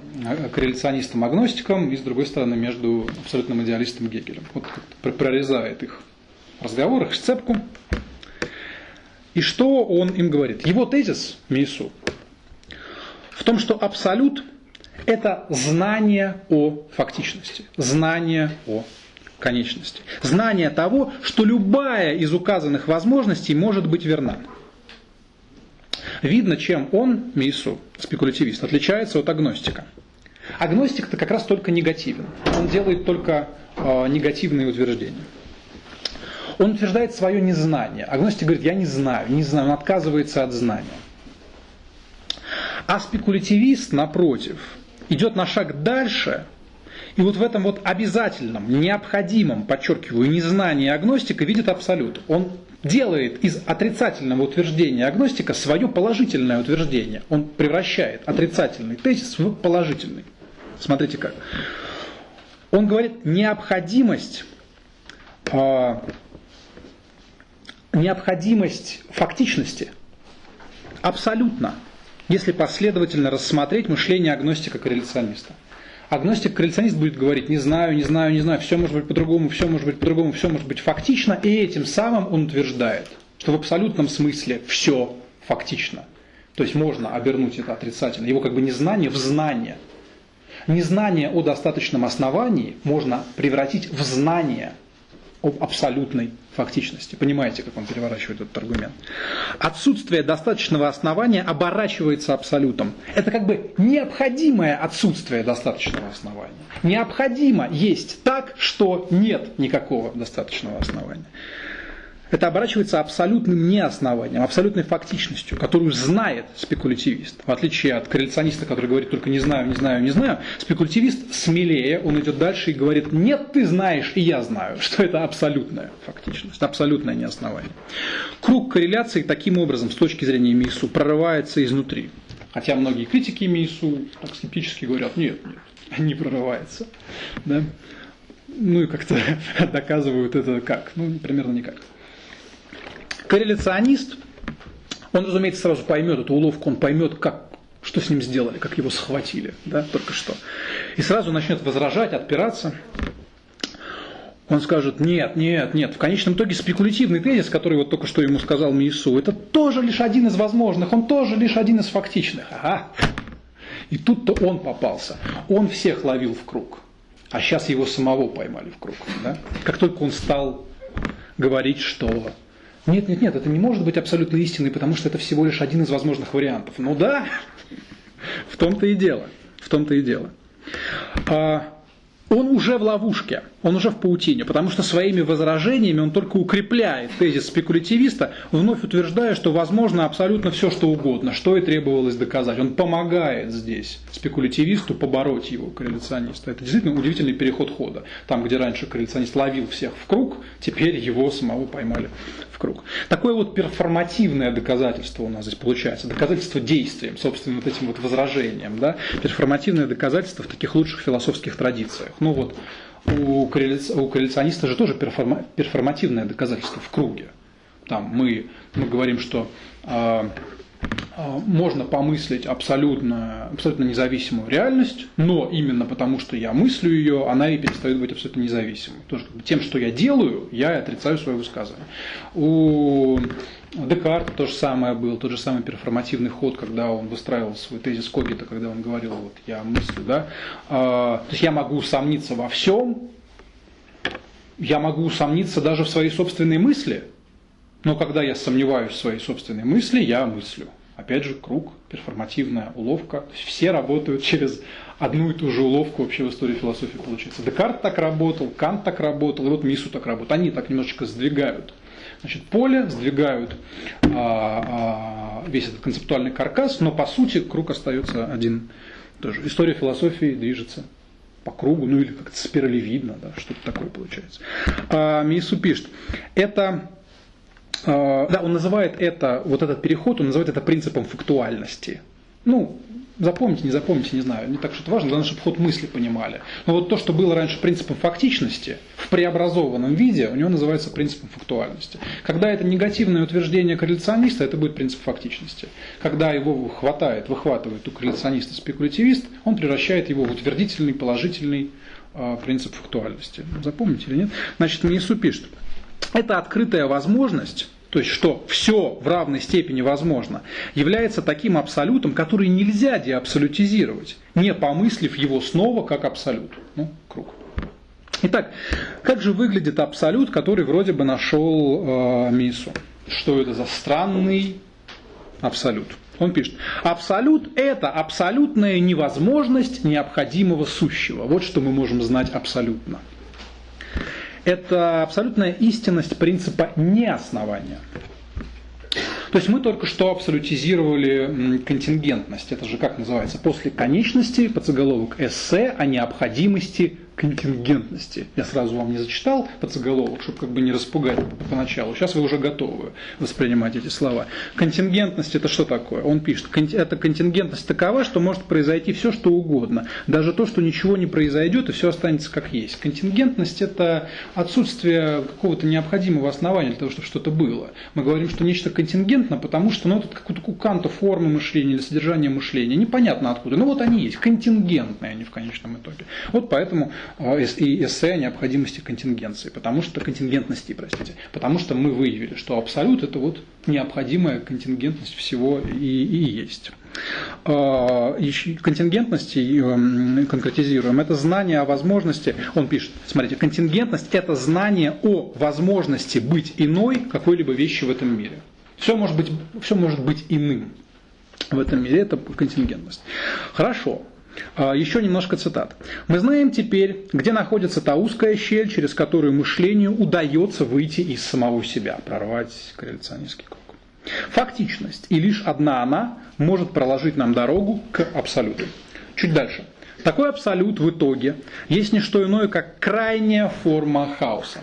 Speaker 1: корреляционистом-агностиком и с другой стороны, между абсолютным идеалистом Гегелем. Вот прорезает их разговор, их сцепку. И что он им говорит? Его тезис, Мейсу, в том, что абсолют это знание о фактичности, знание о конечности, знание того, что любая из указанных возможностей может быть верна. Видно, чем он, Мису, спекулятивист, отличается от агностика. Агностик-то как раз только негативен. Он делает только э, негативные утверждения. Он утверждает свое незнание. Агностик говорит, я не знаю, не знаю, он отказывается от знания. А спекулятивист, напротив, идет на шаг дальше, и вот в этом вот обязательном, необходимом, подчеркиваю, незнании агностика видит абсолют. Он делает из отрицательного утверждения агностика свое положительное утверждение. Он превращает отрицательный тезис в положительный. Смотрите как. Он говорит, необходимость, э, необходимость фактичности абсолютно если последовательно рассмотреть мышление агностика-корреляциониста. Агностик-корреляционист будет говорить, не знаю, не знаю, не знаю, все может быть по-другому, все может быть по-другому, все может быть фактично, и этим самым он утверждает, что в абсолютном смысле все фактично. То есть можно обернуть это отрицательно. Его как бы незнание в знание. Незнание о достаточном основании можно превратить в знание об абсолютной фактичности. Понимаете, как он переворачивает этот аргумент? Отсутствие достаточного основания оборачивается абсолютом. Это как бы необходимое отсутствие достаточного основания. Необходимо есть так, что нет никакого достаточного основания это оборачивается абсолютным неоснованием, абсолютной фактичностью, которую знает спекулятивист. В отличие от корреляциониста, который говорит только не знаю, не знаю, не знаю, спекулятивист смелее, он идет дальше и говорит, нет, ты знаешь, и я знаю, что это абсолютная фактичность, абсолютное неоснование. Круг корреляции таким образом, с точки зрения МИСУ, прорывается изнутри. Хотя многие критики МИСУ так скептически говорят, нет, нет, не прорывается. Да? Ну и как-то доказывают это как? Ну, примерно никак. Корреляционист, он, разумеется, сразу поймет эту уловку, он поймет, как, что с ним сделали, как его схватили, да, только что. И сразу начнет возражать, отпираться. Он скажет, нет, нет, нет. В конечном итоге спекулятивный тезис, который вот только что ему сказал Миису, это тоже лишь один из возможных, он тоже лишь один из фактичных. Ага. И тут-то он попался. Он всех ловил в круг. А сейчас его самого поймали в круг. Да? Как только он стал говорить, что нет, нет, нет, это не может быть абсолютно истиной, потому что это всего лишь один из возможных вариантов. Ну да, в том-то и дело. В том-то и дело. А, он уже в ловушке, он уже в паутине, потому что своими возражениями он только укрепляет тезис спекулятивиста, вновь утверждая, что возможно абсолютно все, что угодно, что и требовалось доказать. Он помогает здесь спекулятивисту побороть его, корреляциониста. Это действительно удивительный переход хода. Там, где раньше корреляционист ловил всех в круг, теперь его самого поймали в круг. Такое вот перформативное доказательство у нас здесь получается, доказательство действием, собственно, вот этим вот возражением, да? перформативное доказательство в таких лучших философских традициях. Ну вот, у, корреляци... у корреляциониста же тоже перформа... перформативное доказательство в круге. Там мы, мы говорим, что э, можно помыслить абсолютно, абсолютно независимую реальность, но именно потому, что я мыслю ее, она и перестает быть абсолютно независимой. Как бы тем, что я делаю, я отрицаю свое высказывание. У Декарта то же самое был, тот же самый перформативный ход, когда он выстраивал свой тезис Когита, когда он говорил, вот я мыслю, да. А, то есть я могу усомниться во всем, я могу усомниться даже в своей собственной мысли, но когда я сомневаюсь в своей собственной мысли, я мыслю. Опять же, круг, перформативная уловка. Все работают через одну и ту же уловку вообще в истории философии получается. Декарт так работал, Кант так работал, и вот Мису так работает. Они так немножечко сдвигают значит, поле, сдвигают а, а, весь этот концептуальный каркас, но по сути круг остается один тоже. История философии движется по кругу, ну или как-то спиралевидно, да, что-то такое получается. А, Мису пишет, это да, он называет это, вот этот переход, он называет это принципом фактуальности. Ну, запомните, не запомните, не знаю, не так что это важно, главное, чтобы ход мысли понимали. Но вот то, что было раньше принципом фактичности, в преобразованном виде, у него называется принципом фактуальности. Когда это негативное утверждение корреляциониста, это будет принцип фактичности. Когда его хватает, выхватывает у корреляциониста спекулятивист, он превращает его в утвердительный, положительный э, принцип фактуальности. Запомните или нет? Значит, Минису пишет, это открытая возможность, то есть что все в равной степени возможно, является таким абсолютом, который нельзя деабсолютизировать, не помыслив его снова как абсолют. Ну, круг. Итак, как же выглядит абсолют, который вроде бы нашел э, Мису? Что это за странный абсолют? Он пишет, абсолют – это абсолютная невозможность необходимого сущего. Вот что мы можем знать абсолютно это абсолютная истинность принципа неоснования. То есть мы только что абсолютизировали контингентность. Это же как называется? После конечности подзаголовок эссе о необходимости контингентности. Я сразу вам не зачитал подзаголовок, чтобы как бы не распугать поначалу. Сейчас вы уже готовы воспринимать эти слова. Контингентность это что такое? Он пишет, это контингентность такова, что может произойти все, что угодно. Даже то, что ничего не произойдет, и все останется как есть. Контингентность это отсутствие какого-то необходимого основания для того, чтобы что-то было. Мы говорим, что нечто контингентно, потому что ну, это какую-то у Канта формы мышления или содержание мышления. Непонятно откуда. Но вот они есть, контингентные они в конечном итоге. Вот поэтому и эссе о необходимости контингенции, потому что контингентности, простите, потому что мы выявили, что абсолют это вот необходимая контингентность всего и, и есть. А, контингентность, эм, конкретизируем, это знание о возможности, он пишет, смотрите, контингентность это знание о возможности быть иной какой-либо вещи в этом мире. Все может быть, все может быть иным в этом мире, это контингентность. Хорошо, а, еще немножко цитат. Мы знаем теперь, где находится та узкая щель, через которую мышлению удается выйти из самого себя, прорвать корреляционистский круг. Фактичность, и лишь одна она может проложить нам дорогу к абсолюту. Чуть дальше. Такой абсолют в итоге есть не что иное, как крайняя форма хаоса.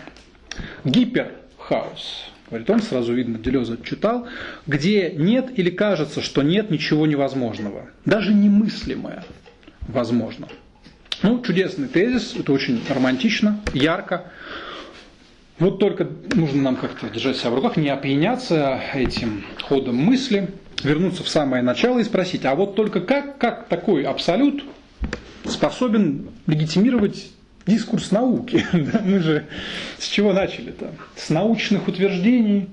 Speaker 1: Гиперхаос, говорит он, сразу видно, Делеза читал, где нет или кажется, что нет ничего невозможного, даже немыслимое возможно. Ну, чудесный тезис, это очень романтично, ярко. Вот только нужно нам как-то держать себя в руках, не опьяняться этим ходом мысли, вернуться в самое начало и спросить, а вот только как, как такой абсолют способен легитимировать дискурс науки? Мы же с чего начали-то? С научных утверждений,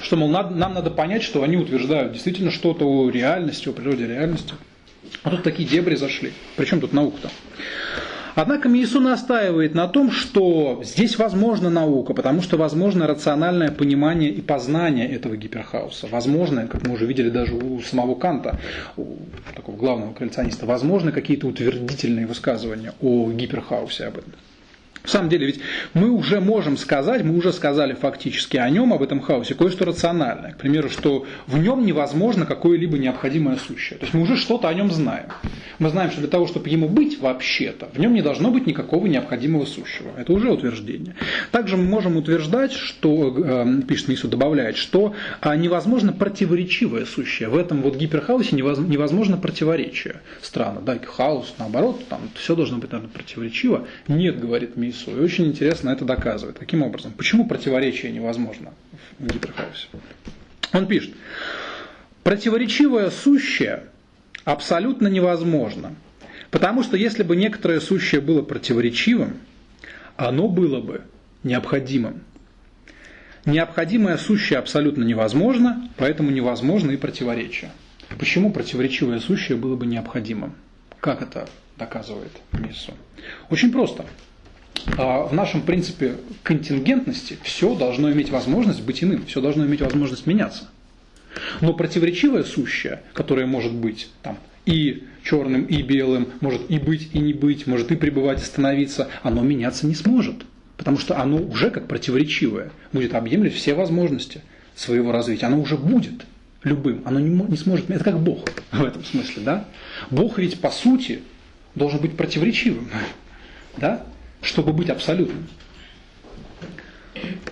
Speaker 1: что, мол, нам надо понять, что они утверждают действительно что-то о реальности, о природе реальности. А тут такие дебри зашли. Причем тут наука-то? Однако Миесу настаивает на том, что здесь возможна наука, потому что возможно рациональное понимание и познание этого гиперхауса. Возможно, как мы уже видели даже у самого Канта, у такого главного коллекциониста, возможны какие-то утвердительные высказывания о гиперхаусе об этом. В самом деле, ведь мы уже можем сказать, мы уже сказали фактически о нем, об этом хаосе, кое-что рациональное. К примеру, что в нем невозможно какое-либо необходимое сущее. То есть мы уже что-то о нем знаем. Мы знаем, что для того, чтобы ему быть вообще-то, в нем не должно быть никакого необходимого сущего. Это уже утверждение. Также мы можем утверждать, что, э, пишет Мису, добавляет, что а, невозможно противоречивое сущее. В этом вот гиперхаосе невозможно противоречие. Странно, да, хаос, наоборот, там все должно быть, наверное, противоречиво. Нет, говорит Мису Ису. И очень интересно это доказывает. Каким образом? Почему противоречие невозможно в гиперхаосе? Он пишет, Противоречивое сущее абсолютно невозможно. Потому что если бы некоторое сущее было противоречивым, оно было бы необходимым. Необходимое сущее абсолютно невозможно, поэтому невозможно и противоречие. Почему противоречивое сущее было бы необходимым? Как это доказывает Миссу? Очень просто. А, в нашем принципе контингентности все должно иметь возможность быть иным, все должно иметь возможность меняться. Но противоречивое сущее, которое может быть там, и черным, и белым, может и быть, и не быть, может и пребывать, и становиться, оно меняться не сможет. Потому что оно уже как противоречивое будет объемлять все возможности своего развития. Оно уже будет любым, оно не, не сможет, это как Бог в этом смысле, да? Бог ведь по сути должен быть противоречивым, да? Чтобы быть абсолютным.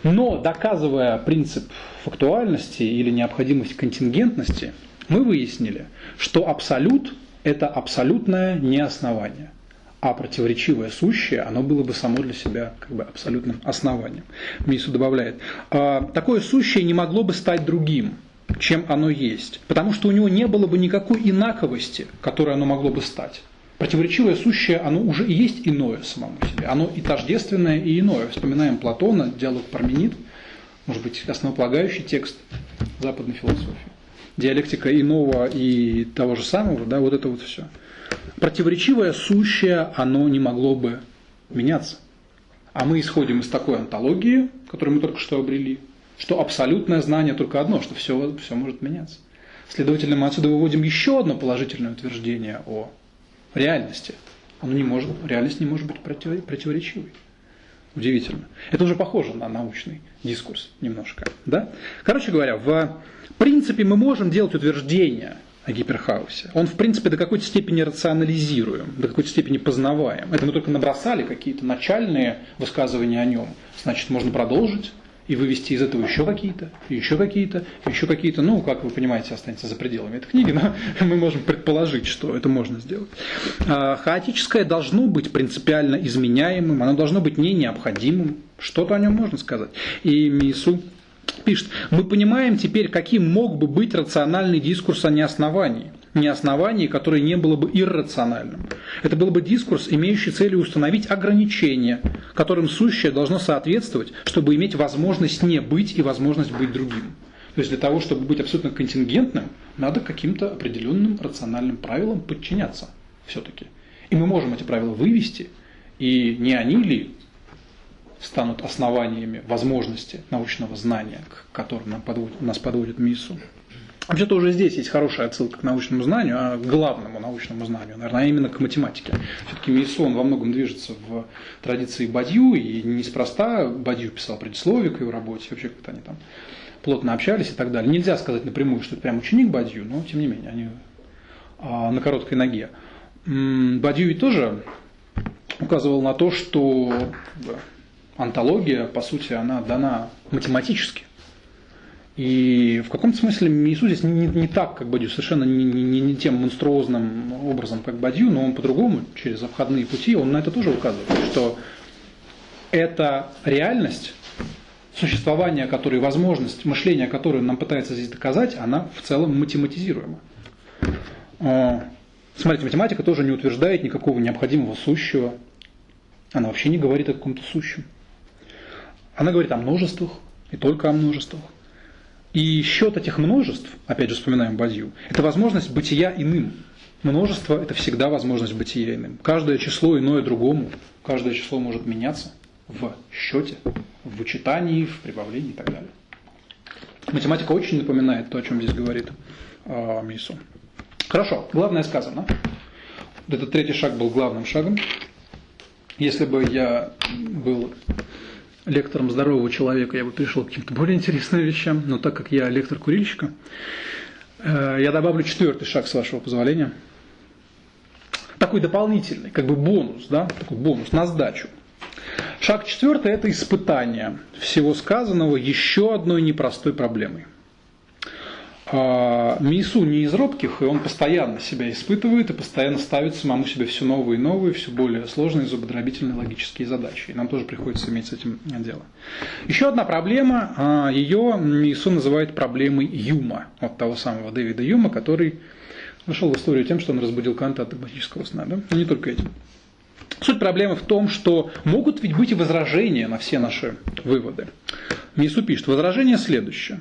Speaker 1: Но доказывая принцип фактуальности или необходимость контингентности, мы выяснили, что абсолют – это абсолютное неоснование, а противоречивое сущее, оно было бы само для себя как бы абсолютным основанием. Мису добавляет, «А, такое сущее не могло бы стать другим, чем оно есть, потому что у него не было бы никакой инаковости, которой оно могло бы стать. Противоречивое сущее, оно уже и есть иное самому себе. Оно и тождественное, и иное. Вспоминаем Платона, диалог Парменид, может быть, основополагающий текст западной философии. Диалектика иного и того же самого, да, вот это вот все. Противоречивое сущее, оно не могло бы меняться. А мы исходим из такой антологии, которую мы только что обрели, что абсолютное знание только одно, что все, все может меняться. Следовательно, мы отсюда выводим еще одно положительное утверждение о реальности. Оно не может, реальность не может быть противоречивой. Удивительно. Это уже похоже на научный дискурс немножко. Да? Короче говоря, в принципе мы можем делать утверждения о гиперхаусе. Он, в принципе, до какой-то степени рационализируем, до какой-то степени познаваем. Это мы только набросали какие-то начальные высказывания о нем. Значит, можно продолжить и вывести из этого еще какие-то, еще какие-то, еще какие-то, ну, как вы понимаете, останется за пределами этой книги, но мы можем предположить, что это можно сделать. А, хаотическое должно быть принципиально изменяемым, оно должно быть не необходимым, что-то о нем можно сказать. И Мису пишет, мы понимаем теперь, каким мог бы быть рациональный дискурс о неосновании не основании, которое не было бы иррациональным. Это был бы дискурс, имеющий целью установить ограничения, которым сущее должно соответствовать, чтобы иметь возможность не быть и возможность быть другим. То есть для того, чтобы быть абсолютно контингентным, надо каким-то определенным рациональным правилам подчиняться все-таки. И мы можем эти правила вывести, и не они ли станут основаниями возможности научного знания, к которым нам подводит, нас подводит МИСУ. Вообще-то уже здесь есть хорошая отсылка к научному знанию, а к главному научному знанию, наверное, а именно к математике. Все-таки Мейсон во многом движется в традиции Бадью, и неспроста Бадью писал предисловие к его работе, вообще как-то они там плотно общались и так далее. Нельзя сказать напрямую, что это прям ученик Бадью, но тем не менее, они а, на короткой ноге. Бадью тоже указывал на то, что антология, по сути, она дана математически. И в каком-то смысле Иисус здесь не, не так, как Бадью, совершенно не, не, не тем монструозным образом, как Бадью, но он по-другому, через обходные пути, он на это тоже указывает, что эта реальность, существование которой, возможность мышления которой нам пытается здесь доказать, она в целом математизируема. Смотрите, математика тоже не утверждает никакого необходимого сущего. Она вообще не говорит о каком-то сущем. Она говорит о множествах и только о множествах. И счет этих множеств, опять же вспоминаем Бадью, это возможность бытия иным. Множество – это всегда возможность бытия иным. Каждое число иное другому, каждое число может меняться в счете, в вычитании, в прибавлении и так далее. Математика очень напоминает то, о чем здесь говорит э, Мису. Хорошо, главное сказано. Этот третий шаг был главным шагом. Если бы я был лектором здорового человека, я бы пришел к каким-то более интересным вещам, но так как я лектор курильщика, э, я добавлю четвертый шаг, с вашего позволения. Такой дополнительный, как бы бонус, да, такой бонус на сдачу. Шаг четвертый – это испытание всего сказанного еще одной непростой проблемой. А, Мису не из робких, и он постоянно себя испытывает и постоянно ставит самому себе все новые и новые, все более сложные, зубодробительные логические задачи. И нам тоже приходится иметь с этим дело. Еще одна проблема, а, ее Мису называет проблемой Юма, от того самого Дэвида Юма, который вошел в историю тем, что он разбудил Канта от догматического сна. Да? Но не только этим. Суть проблемы в том, что могут ведь быть и возражения на все наши выводы. Мису пишет, возражение следующее.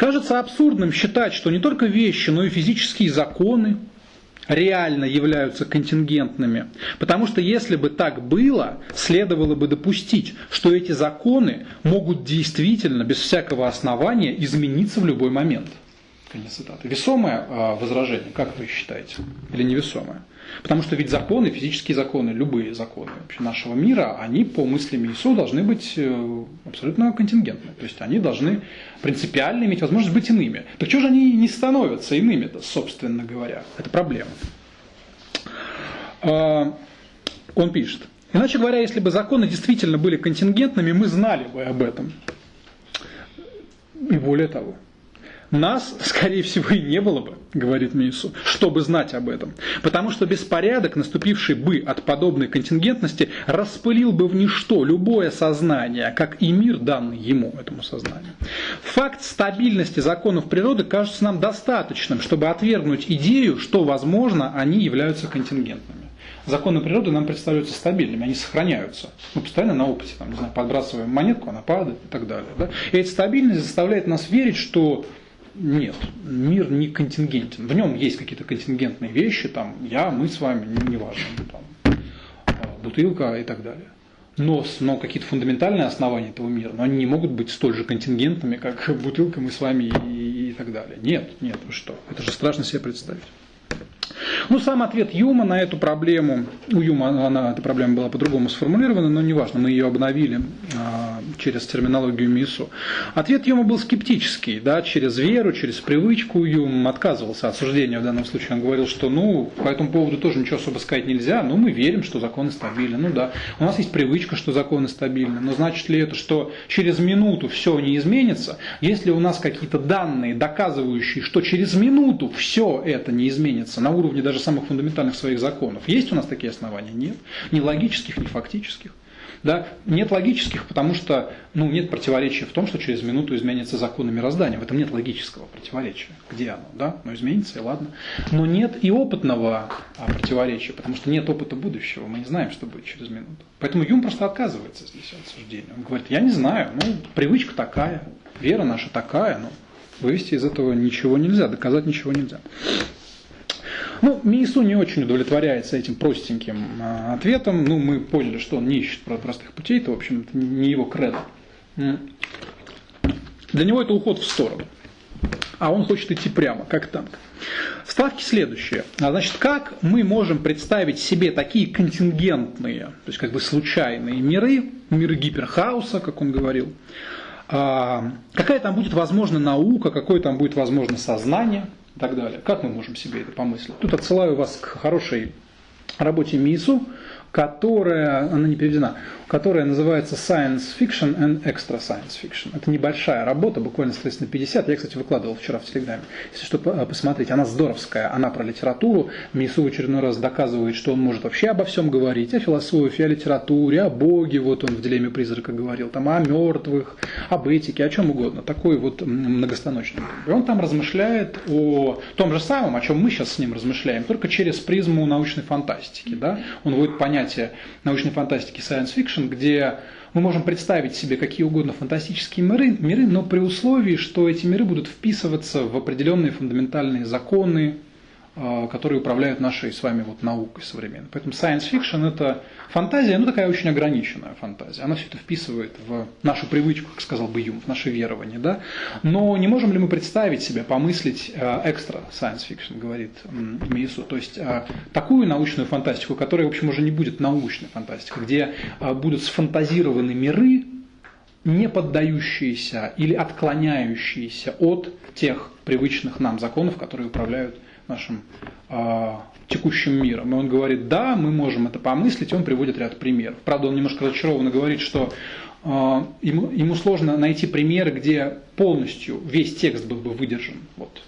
Speaker 1: Кажется абсурдным считать, что не только вещи, но и физические законы реально являются контингентными. Потому что если бы так было, следовало бы допустить, что эти законы могут действительно, без всякого основания, измениться в любой момент. Конец цитаты. Весомое а, возражение, как вы считаете? Или невесомое? Потому что ведь законы, физические законы, любые законы вообще нашего мира, они по мыслям Иисуса должны быть э, абсолютно контингентны. То есть они должны принципиально иметь возможность быть иными. Так чего же они не становятся иными-то, собственно говоря? Это проблема. А, он пишет. Иначе говоря, если бы законы действительно были контингентными, мы знали бы об этом. И более того, нас, скорее всего, и не было бы, говорит Мису, чтобы знать об этом. Потому что беспорядок, наступивший бы от подобной контингентности, распылил бы в ничто любое сознание, как и мир, данный ему, этому сознанию. Факт стабильности законов природы кажется нам достаточным, чтобы отвергнуть идею, что, возможно, они являются контингентными законы природы нам представляются стабильными, они сохраняются. Мы постоянно на опыте, там, не знаю, подбрасываем монетку, она падает и так далее. Да? И эта стабильность заставляет нас верить, что нет, мир не контингентен. В нем есть какие-то контингентные вещи, там я, мы с вами, неважно, не там, а, бутылка и так далее. Но, но какие-то фундаментальные основания этого мира, но они не могут быть столь же контингентными, как бутылка, мы с вами и, и так далее. Нет, нет, вы что? Это же страшно себе представить. Ну, сам ответ Юма на эту проблему, у Юма она, эта проблема была по-другому сформулирована, но неважно, мы ее обновили а, через терминологию МИСу. Ответ Юма был скептический, да, через веру, через привычку Юм отказывался от суждения в данном случае. Он говорил, что ну, по этому поводу тоже ничего особо сказать нельзя, но мы верим, что законы стабильны. Ну да, у нас есть привычка, что законы стабильны, но значит ли это, что через минуту все не изменится? Если у нас какие-то данные, доказывающие, что через минуту все это не изменится на уровне даже самых фундаментальных своих законов. Есть у нас такие основания? Нет. Ни логических, ни фактических. Да? Нет логических, потому что ну, нет противоречия в том, что через минуту изменится законы мироздания. В этом нет логического противоречия. Где оно? Да? Ну, изменится, и ладно. Но нет и опытного а, противоречия, потому что нет опыта будущего. Мы не знаем, что будет через минуту. Поэтому Юм просто отказывается здесь от суждения. Он говорит, я не знаю, ну, привычка такая, вера наша такая, но вывести из этого ничего нельзя, доказать ничего нельзя. Ну, Миису не очень удовлетворяется этим простеньким а, ответом. Ну, мы поняли, что он не ищет простых путей, это, в общем, это не его кредо. Для него это уход в сторону. А он хочет идти прямо, как танк. Ставки следующие. А, значит, как мы можем представить себе такие контингентные, то есть как бы случайные миры, миры гиперхауса, как он говорил, а, какая там будет возможна наука, какое там будет возможно сознание – так далее. Как мы можем себе это помыслить? Тут отсылаю вас к хорошей работе МИСУ, которая, она не переведена, которая называется Science Fiction and Extra Science Fiction. Это небольшая работа, буквально страниц на 50. Я, кстати, выкладывал вчера в Телеграме. Если что, посмотреть, она здоровская. Она про литературу. Мису в очередной раз доказывает, что он может вообще обо всем говорить. О философии, о литературе, о Боге. Вот он в «Дилемме призрака» говорил. Там о мертвых, об этике, о чем угодно. Такой вот многостаночный. И он там размышляет о том же самом, о чем мы сейчас с ним размышляем, только через призму научной фантастики. Да? Он вводит понятие научной фантастики science fiction где мы можем представить себе какие угодно фантастические миры, миры, но при условии, что эти миры будут вписываться в определенные фундаментальные законы, которые управляют нашей с вами вот наукой современной. Поэтому science fiction это фантазия, ну такая очень ограниченная фантазия. Она все это вписывает в нашу привычку, как сказал бы Юм, в наше верование. Да? Но не можем ли мы представить себе, помыслить экстра science fiction, говорит Миесу, то есть а, такую научную фантастику, которая, в общем, уже не будет научной фантастикой, где будут сфантазированы миры, не поддающиеся или отклоняющиеся от тех привычных нам законов, которые управляют нашим э, текущим миром. И он говорит, да, мы можем это помыслить, и он приводит ряд примеров. Правда, он немножко разочарованно говорит, что а, ему, ему сложно найти примеры, где полностью весь текст был бы выдержан. Вот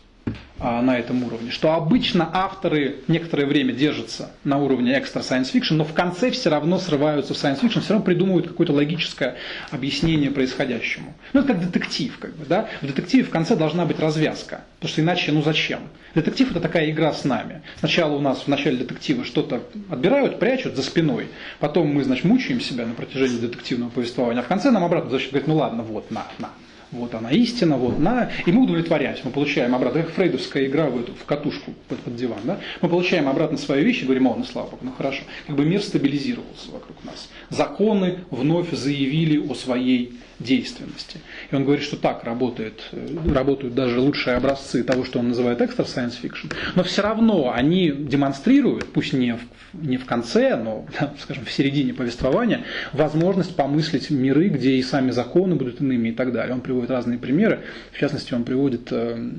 Speaker 1: на этом уровне. Что обычно авторы некоторое время держатся на уровне экстра science fiction, но в конце все равно срываются в science fiction, все равно придумывают какое-то логическое объяснение происходящему. Ну, это как детектив, как бы, да? В детективе в конце должна быть развязка, потому что иначе, ну зачем? Детектив это такая игра с нами. Сначала у нас в начале детектива что-то отбирают, прячут за спиной, потом мы, значит, мучаем себя на протяжении детективного повествования, а в конце нам обратно, значит, говорят, ну ладно, вот, на, на, вот она истина, вот на, и мы удовлетворяемся, мы получаем обратно, как фрейдовская игра в, эту, в катушку под, под диван, да? мы получаем обратно свои вещи, говорим, о, ну слава богу, ну хорошо, как бы мир стабилизировался вокруг нас. Законы вновь заявили о своей действенности. И он говорит, что так работает, э, работают даже лучшие образцы того, что он называет экстра science fiction, но все равно они демонстрируют, пусть не в, не в конце, но, скажем, в середине повествования, возможность помыслить миры, где и сами законы будут иными и так далее. Он приводит разные примеры, в частности, он приводит э,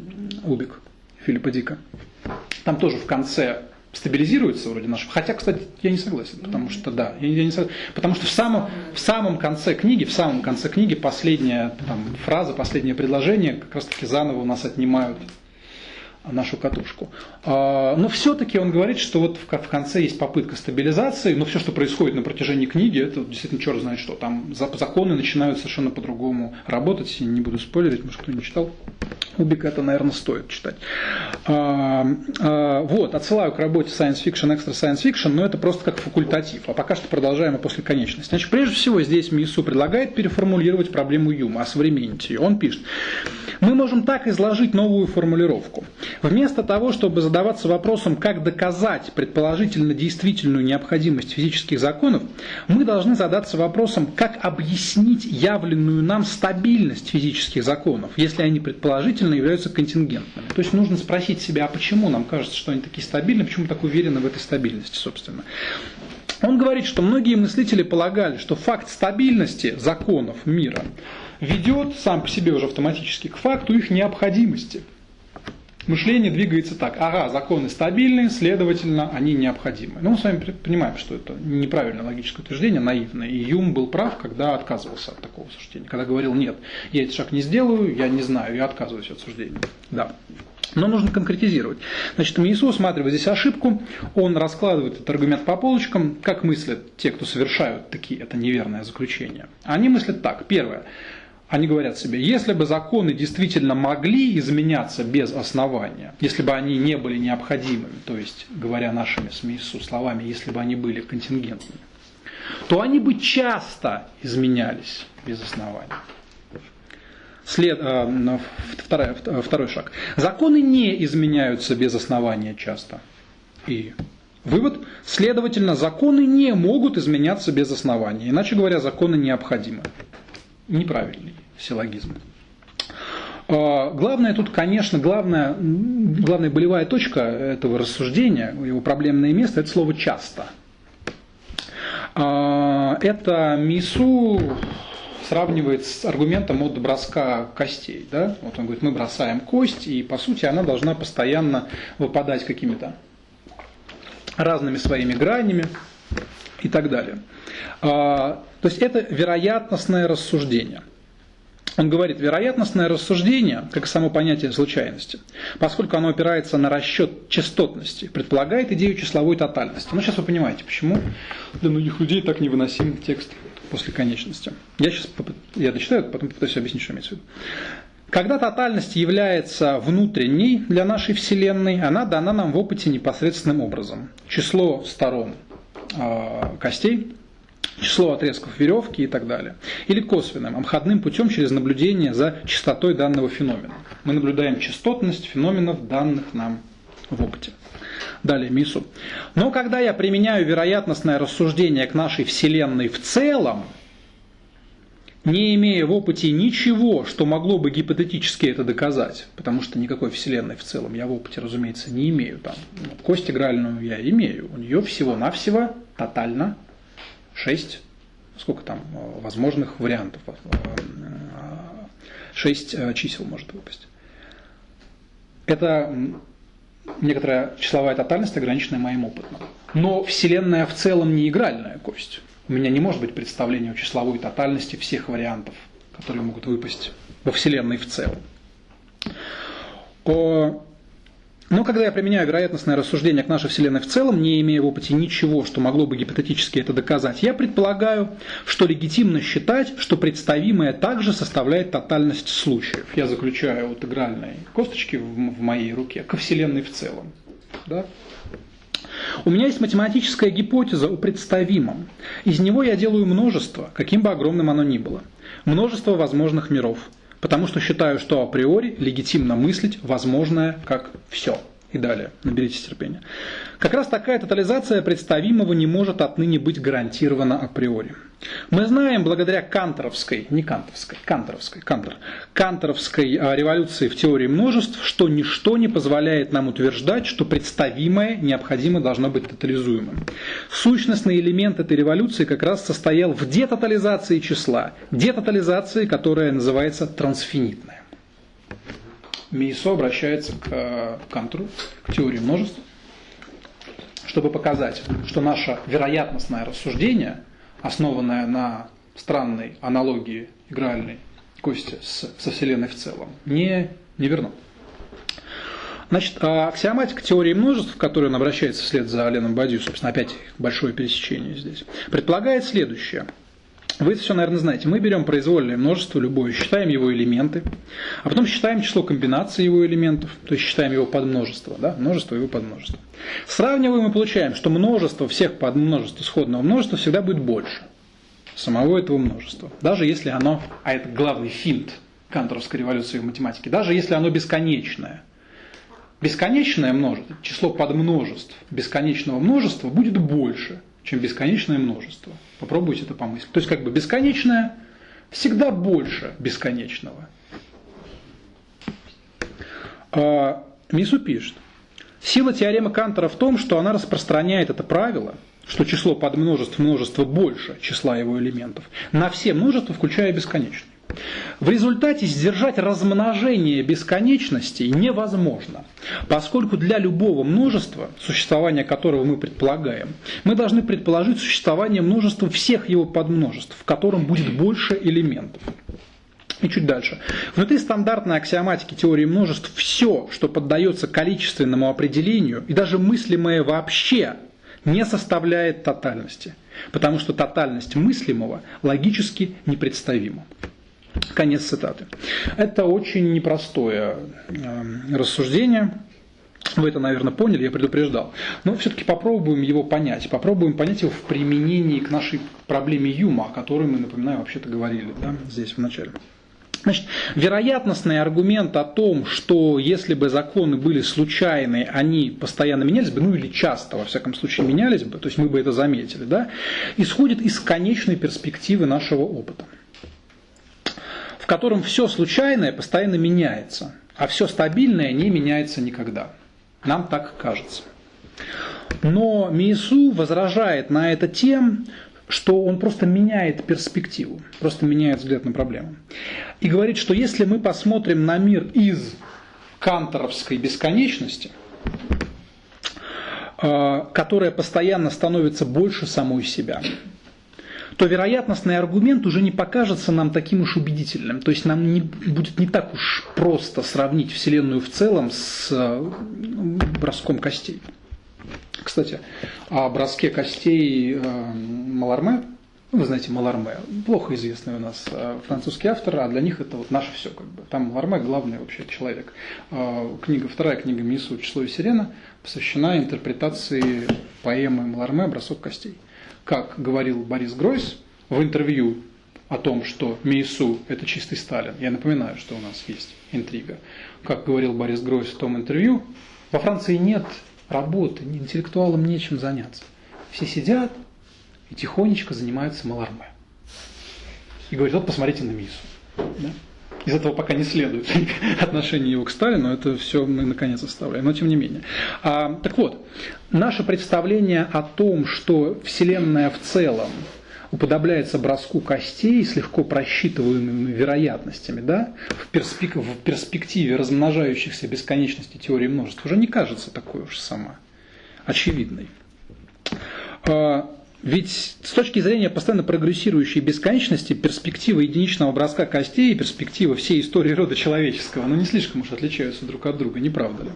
Speaker 1: Убик Филиппа Дика. Там тоже в конце стабилизируется вроде нашего. Хотя, кстати, я не согласен, потому что да, я, я не согласен, потому что в самом, в самом конце книги, в самом конце книги последняя там, фраза, последнее предложение как раз таки заново у нас отнимают нашу катушку. А, но все-таки он говорит, что вот в конце есть попытка стабилизации, но все, что происходит на протяжении книги, это действительно черт знает что. Там законы начинают совершенно по-другому работать. Не буду спойлерить, может кто не читал. Убика это, наверное, стоит читать. А, а, вот, отсылаю к работе Science Fiction, Extra Science Fiction, но это просто как факультатив. А пока что продолжаем после конечности. Значит, прежде всего, здесь Мису предлагает переформулировать проблему Юма, осовременить ее. Он пишет, мы можем так изложить новую формулировку. Вместо того, чтобы задаваться вопросом, как доказать предположительно действительную необходимость физических законов, мы должны задаться вопросом, как объяснить явленную нам стабильность физических законов, если они предположительно являются контингентными. То есть нужно спросить себя, а почему нам кажется, что они такие стабильны, почему мы так уверены в этой стабильности, собственно. Он говорит, что многие мыслители полагали, что факт стабильности законов мира ведет сам по себе уже автоматически к факту их необходимости. Мышление двигается так. Ага, законы стабильные, следовательно, они необходимы. Но мы с вами понимаем, что это неправильное логическое утверждение, наивное. И Юм был прав, когда отказывался от такого суждения. Когда говорил, нет, я этот шаг не сделаю, я не знаю, я отказываюсь от суждения. Да. Но нужно конкретизировать. Значит, Иисус усматривает здесь ошибку, он раскладывает этот аргумент по полочкам, как мыслят те, кто совершают такие, это неверное заключение. Они мыслят так. Первое. Они говорят себе, если бы законы действительно могли изменяться без основания, если бы они не были необходимыми, то есть, говоря нашими СМИСу словами, если бы они были контингентными, то они бы часто изменялись без основания. След, э, второй, второй шаг. Законы не изменяются без основания часто. И вывод, следовательно, законы не могут изменяться без основания. Иначе говоря, законы необходимы. Неправильный силлогизм. А, главное тут, конечно, главная, главная болевая точка этого рассуждения, его проблемное место, это слово «часто». А, это Мису сравнивает с аргументом от броска костей. Да? Вот он говорит, мы бросаем кость, и по сути она должна постоянно выпадать какими-то разными своими гранями и так далее. А, то есть это вероятностное рассуждение – он говорит, вероятностное рассуждение, как и само понятие случайности, поскольку оно опирается на расчет частотности, предполагает идею числовой тотальности. Ну, сейчас вы понимаете, почему для многих людей так невыносим текст после конечности. Я сейчас я дочитаю, потом попытаюсь объяснить, что имеется в виду. Когда тотальность является внутренней для нашей Вселенной, она дана нам в опыте непосредственным образом. Число сторон э, костей число отрезков веревки и так далее. Или косвенным, обходным путем через наблюдение за частотой данного феномена. Мы наблюдаем частотность феноменов, данных нам в опыте. Далее Мису. Но когда я применяю вероятностное рассуждение к нашей Вселенной в целом, не имея в опыте ничего, что могло бы гипотетически это доказать, потому что никакой Вселенной в целом я в опыте, разумеется, не имею. Там, ну, кость игральную я имею. У нее всего-навсего тотально 6, сколько там э, возможных вариантов, 6 э, э, чисел может выпасть. Это некоторая числовая тотальность, ограниченная моим опытом. Но Вселенная в целом не игральная кость. У меня не может быть представления о числовой тотальности всех вариантов, которые могут выпасть во Вселенной в целом. Но когда я применяю вероятностное рассуждение к нашей Вселенной в целом, не имея в опыте ничего, что могло бы гипотетически это доказать, я предполагаю, что легитимно считать, что представимое также составляет тотальность случаев. Я заключаю вот игральные косточки в моей руке ко Вселенной в целом. Да? У меня есть математическая гипотеза о представимом. Из него я делаю множество, каким бы огромным оно ни было. Множество возможных миров – потому что считаю, что априори легитимно мыслить возможное как все. И далее, наберитесь терпения. Как раз такая тотализация представимого не может отныне быть гарантирована априори. Мы знаем, благодаря канторовской, не кантовской, канторовской, кантор, канторовской а, революции в теории множеств, что ничто не позволяет нам утверждать, что представимое необходимо должно быть тотализуемым. Сущностный элемент этой революции как раз состоял в детотализации числа, детотализации, которая называется трансфинитная. Мейсо обращается к э, Кантору, к теории множеств, чтобы показать, что наше вероятностное рассуждение, основанное на странной аналогии игральной кости с, со Вселенной в целом, не, не верно. Значит, а аксиоматика теории множеств, к которой он обращается вслед за Леном Бадью, собственно, опять большое пересечение здесь, предполагает следующее – вы это все, наверное, знаете. Мы берем произвольное множество любое, считаем его элементы, а потом считаем число комбинаций его элементов, то есть считаем его подмножество, да, множество его подмножество. Сравниваем и получаем, что множество всех подмножеств исходного множества всегда будет больше самого этого множества. Даже если оно, а это главный финт канторовской революции в математике, даже если оно бесконечное. Бесконечное множество, число подмножеств бесконечного множества будет больше, чем бесконечное множество. Попробуйте это помыслить. То есть как бы бесконечное всегда больше бесконечного. А, Мису пишет. Сила теоремы Кантера в том, что она распространяет это правило, что число подмножеств множества больше числа его элементов, на все множества, включая бесконечное. В результате сдержать размножение бесконечностей невозможно, поскольку для любого множества, существование которого мы предполагаем, мы должны предположить существование множества всех его подмножеств, в котором будет больше элементов. И чуть дальше. Внутри стандартной аксиоматики теории множеств все, что поддается количественному определению и даже мыслимое вообще, не составляет тотальности, потому что тотальность мыслимого логически непредставима. Конец цитаты. Это очень непростое эм, рассуждение. Вы это, наверное, поняли, я предупреждал. Но все-таки попробуем его понять. Попробуем понять его в применении к нашей проблеме Юма, о которой мы, напоминаю, вообще-то говорили да, здесь в начале. Значит, вероятностный аргумент о том, что если бы законы были случайные, они постоянно менялись бы, ну или часто, во всяком случае, менялись бы, то есть мы бы это заметили, да, исходит из конечной перспективы нашего опыта в котором все случайное постоянно меняется, а все стабильное не меняется никогда. Нам так кажется. Но Миесу возражает на это тем, что он просто меняет перспективу, просто меняет взгляд на проблему. И говорит, что если мы посмотрим на мир из канторовской бесконечности, э, которая постоянно становится больше самой себя, то вероятностный аргумент уже не покажется нам таким уж убедительным. То есть нам не, будет не так уж просто сравнить Вселенную в целом с э, броском костей. Кстати, о броске костей э, Маларме, ну, вы знаете Маларме, плохо известный у нас э, французский автор, а для них это вот наше все как бы. Там Маларме главный вообще человек. Книга, вторая книга Мису «Число и сирена» посвящена интерпретации поэмы Маларме «Бросок костей» как говорил Борис Гройс в интервью о том, что Мейсу – это чистый Сталин. Я напоминаю, что у нас есть интрига. Как говорил Борис Гройс в том интервью, во Франции нет работы, интеллектуалам нечем заняться. Все сидят и тихонечко занимаются маларме. И говорит, вот посмотрите на Мису. Да? Из этого пока не следует отношение его к Сталину, это все мы наконец оставляем, но тем не менее. А, так вот, наше представление о том, что Вселенная в целом уподобляется броску костей с легко просчитываемыми вероятностями, да, в, перспек... в перспективе размножающихся бесконечности теории множеств, уже не кажется такой уж сама очевидной. А, Ведь с точки зрения постоянно прогрессирующей бесконечности, перспектива единичного броска костей и перспектива всей истории рода человеческого, ну не слишком уж отличаются друг от друга, не правда ли?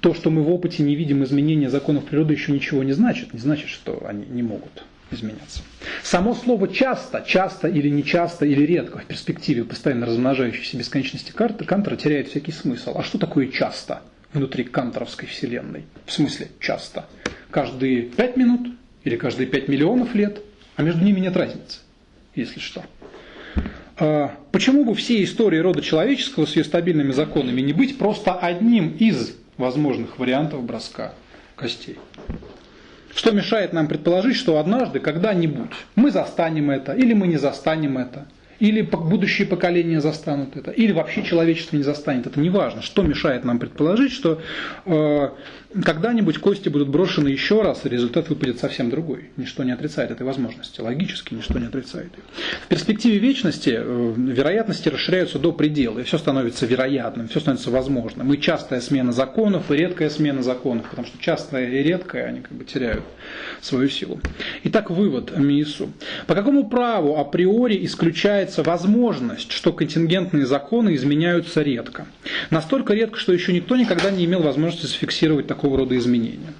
Speaker 1: То, что мы в опыте не видим изменения законов природы, еще ничего не значит. Не значит, что они не могут изменяться. Само слово «часто», «часто» или «нечасто» или «редко» в перспективе постоянно размножающейся бесконечности Кантера теряет всякий смысл. А что такое «часто» внутри канторовской вселенной? В смысле «часто»? каждые 5 минут или каждые 5 миллионов лет, а между ними нет разницы, если что. А, почему бы всей истории рода человеческого с ее стабильными законами не быть просто одним из возможных вариантов броска костей? Что мешает нам предположить, что однажды, когда-нибудь мы застанем это, или мы не застанем это – или будущие поколения застанут это, или вообще человечество не застанет. Это не важно. Что мешает нам предположить, что э, когда-нибудь кости будут брошены еще раз, и результат выпадет совсем другой. Ничто не отрицает этой возможности. Логически ничто не отрицает ее. В перспективе вечности э, вероятности расширяются до предела, и все становится вероятным, все становится возможным. И частая смена законов, и редкая смена законов, потому что частая и редкая, они как бы теряют свою силу. Итак, вывод Миису. По какому праву априори исключается возможность, что контингентные законы изменяются редко? Настолько редко, что еще никто никогда не имел возможности зафиксировать такого рода изменения.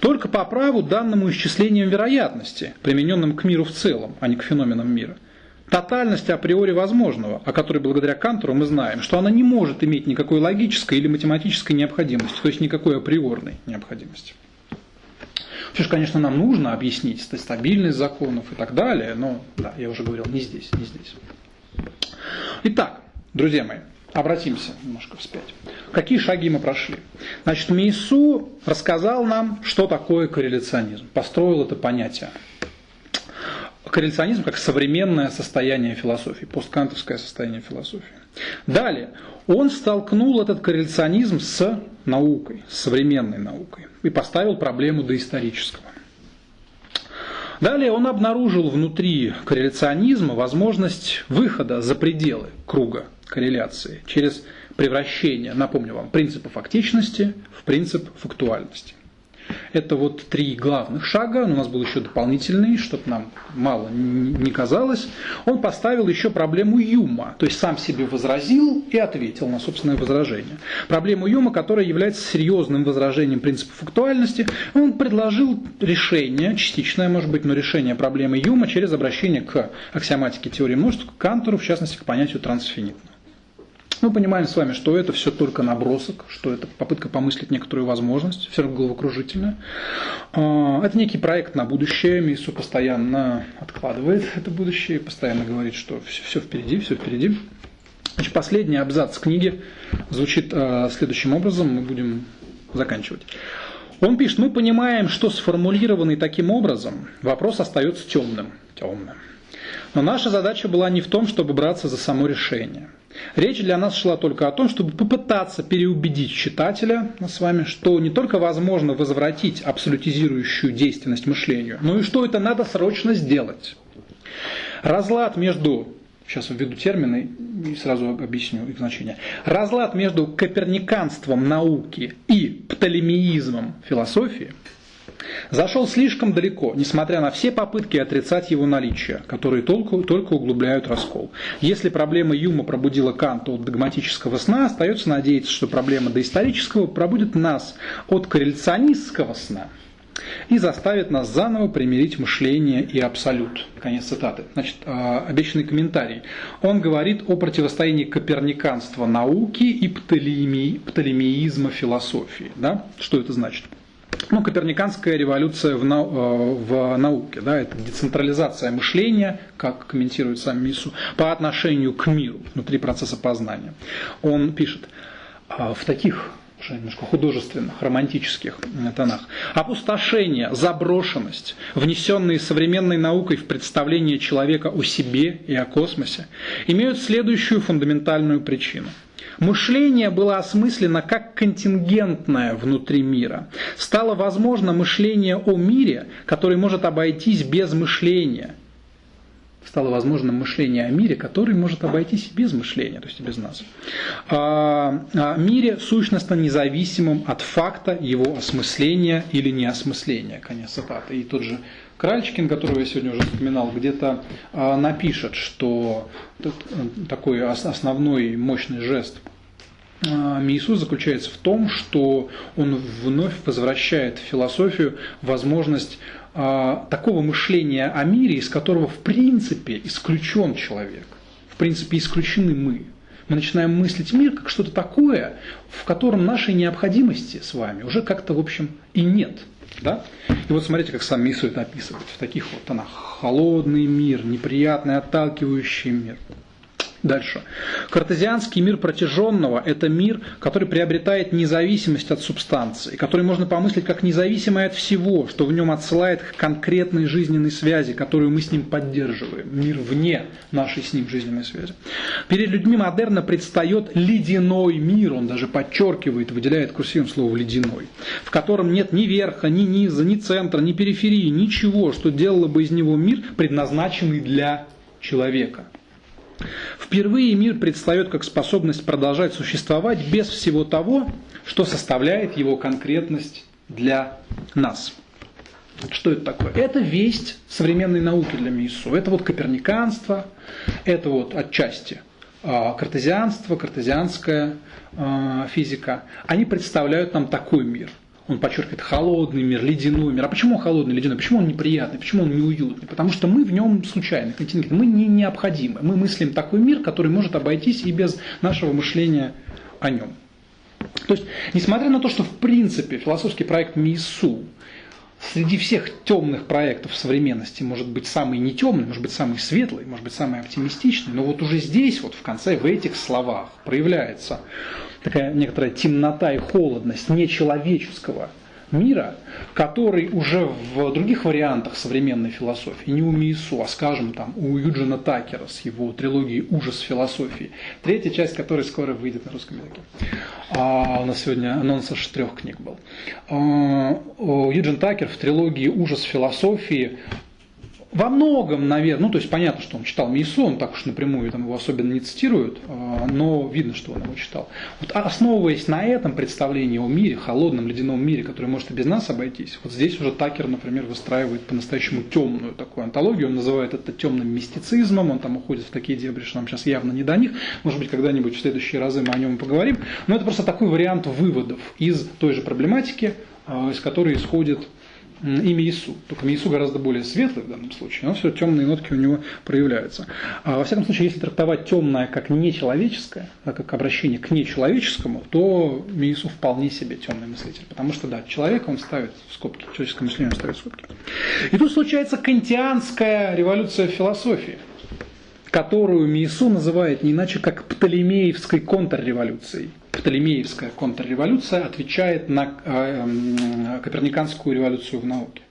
Speaker 1: Только по праву данному исчислением вероятности, примененным к миру в целом, а не к феноменам мира. Тотальность априори возможного, о которой благодаря Кантору мы знаем, что она не может иметь никакой логической или математической необходимости, то есть никакой априорной необходимости. Все же, конечно, нам нужно объяснить стабильность законов и так далее, но, да, я уже говорил, не здесь, не здесь. Итак, друзья мои, обратимся немножко вспять. Какие шаги мы прошли? Значит, Мейсу рассказал нам, что такое корреляционизм, построил это понятие. Корреляционизм как современное состояние философии, посткантовское состояние философии. Далее, он столкнул этот корреляционизм с наукой, современной наукой и поставил проблему доисторического. Далее он обнаружил внутри корреляционизма возможность выхода за пределы круга корреляции через превращение, напомню вам, принципа фактичности в принцип фактуальности. Это вот три главных шага. У нас был еще дополнительный, чтобы нам мало не казалось. Он поставил еще проблему Юма, то есть сам себе возразил и ответил на собственное возражение. Проблему Юма, которая является серьезным возражением принципа фактуальности, он предложил решение, частичное может быть, но решение проблемы Юма через обращение к аксиоматике теории множеств, к Кантору, в частности, к понятию трансфинитного. Мы понимаем с вами, что это все только набросок, что это попытка помыслить некоторую возможность, все равно головокружительная. А, это некий проект на будущее. МИСУ постоянно откладывает это будущее, постоянно говорит, что все впереди, все впереди. Значит, последний абзац книги звучит а, следующим образом, мы будем заканчивать. Он пишет, мы понимаем, что сформулированный таким образом вопрос остается темным. темным. Но наша задача была не в том, чтобы браться за само решение – Речь для нас шла только о том, чтобы попытаться переубедить читателя с вами, что не только возможно возвратить абсолютизирующую действенность мышлению, но и что это надо срочно сделать. Разлад между сейчас введу термины и сразу объясню их значение. Разлад между коперниканством науки и птолемеизмом философии – Зашел слишком далеко, несмотря на все попытки отрицать его наличие, которые только, только углубляют раскол. Если проблема Юма пробудила Канта от догматического сна, остается надеяться, что проблема доисторического пробудит нас от корреляционистского сна и заставит нас заново примирить мышление и абсолют. Конец цитаты. Значит, а, обещанный комментарий. Он говорит о противостоянии коперниканства науки и птолемеизма философии. Да? Что это значит? Ну, коперниканская революция в, нау э, в науке, да, это децентрализация мышления, как комментирует сам Мису, по отношению к миру внутри процесса познания. Он пишет, «А в таких уже немножко художественных, романтических тонах. Опустошение, заброшенность, внесенные современной наукой в представление человека о себе и о космосе, имеют следующую фундаментальную причину – Мышление было осмыслено как контингентное внутри мира. Стало возможно мышление о мире, который может обойтись без мышления. стало возможным мышление о мире, который может обойтись без мышления, то есть без нас. О мире сущностно независимым от факта его осмысления или неосмысления. Конец цитаты. И тот же Кральчикин, которого я сегодня уже вспоминал, где-то напишет, что такой основной мощный жест Иисус заключается в том, что он вновь возвращает в философию возможность а, такого мышления о мире, из которого в принципе исключен человек, в принципе исключены мы. Мы начинаем мыслить мир как что-то такое, в котором нашей необходимости с вами уже как-то, в общем, и нет. Да? И вот смотрите, как сам Иисус это описывает в таких вот тонах. Холодный мир, неприятный, отталкивающий мир – Дальше. Картезианский мир протяженного – это мир, который приобретает независимость от субстанции, который можно помыслить как независимый от всего, что в нем отсылает к конкретной жизненной связи, которую мы с ним поддерживаем. Мир вне нашей с ним жизненной связи. Перед людьми модерна предстает ледяной мир, он даже подчеркивает, выделяет курсивом слово «ледяной», в котором нет ни верха, ни низа, ни центра, ни периферии, ничего, что делало бы из него мир, предназначенный для человека. Впервые мир предстает как способность продолжать существовать без всего того, что составляет его конкретность для нас. Что это такое? Это весть современной науки для Миссу. Это вот коперниканство, это вот отчасти а, картезианство, картезианская а, физика. Они представляют нам такой мир – он подчеркивает холодный мир, ледяной мир. А почему он холодный, ледяной? Почему он неприятный? Почему он неуютный? Потому что мы в нем случайны. Мы не необходимы. Мы мыслим такой мир, который может обойтись и без нашего мышления о нем. То есть, несмотря на то, что в принципе философский проект МИСУ среди всех темных проектов современности может быть самый не темный, может быть самый светлый, может быть самый оптимистичный, но вот уже здесь, вот в конце, в этих словах проявляется такая некоторая темнота и холодность нечеловеческого мира, который уже в других вариантах современной философии, не у Миису, а скажем там у Юджина Такера с его трилогией «Ужас философии», третья часть которой скоро выйдет на русском языке. А у нас сегодня анонс аж трех книг был. А, Юджин Такер в трилогии «Ужас философии» Во многом, наверное, ну то есть понятно, что он читал Мейсу, он так уж напрямую там его особенно не цитируют, а, но видно, что он его читал. Вот основываясь на этом представлении о мире, холодном ледяном мире, который может и без нас обойтись, вот здесь уже Такер, например, выстраивает по-настоящему темную такую антологию, он называет это темным мистицизмом, он там уходит в такие дебри, что нам сейчас явно не до них, может быть, когда-нибудь в следующие разы мы о нем поговорим, но это просто такой вариант выводов из той же проблематики, а, из которой исходит имя Иису. Только Иису гораздо более светлый в данном случае, но все темные нотки у него проявляются. А во всяком случае, если трактовать темное как нечеловеческое, да, как обращение к нечеловеческому, то Иису вполне себе темный мыслитель. Потому что, да, человека он ставит в скобки, человеческое мышление он ставит в скобки. И тут случается кантианская революция философии которую Миесу называет не иначе как Птолемеевской контрреволюцией. Птолемеевская контрреволюция отвечает на э, коперниканскую революцию в науке.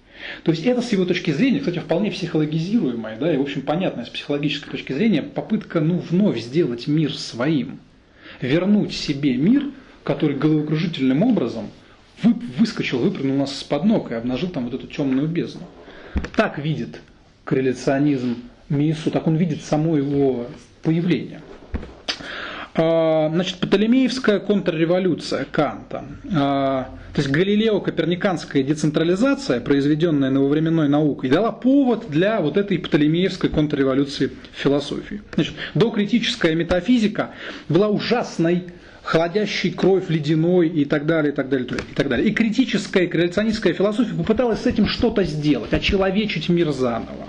Speaker 1: То есть это с его точки зрения, кстати, вполне психологизируемая, да, и, в общем, понятная с психологической точки зрения попытка, ну, вновь сделать мир своим, вернуть себе мир, который головокружительным образом вы, выскочил, выпрыгнул нас из-под ног и обнажил там вот эту темную бездну. Так видит корреляционизм Миису, так он видит само его появление. А, значит, Птолемеевская контрреволюция Канта, а, то есть Галилео-Коперниканская децентрализация, произведенная нововременной наукой, дала повод для вот этой Птолемеевской контрреволюции в философии. Значит, докритическая метафизика была ужасной холодящий кровь ледяной и так далее, и так далее, и так далее. И критическая, корреляционистская философия попыталась с этим что-то сделать, очеловечить мир заново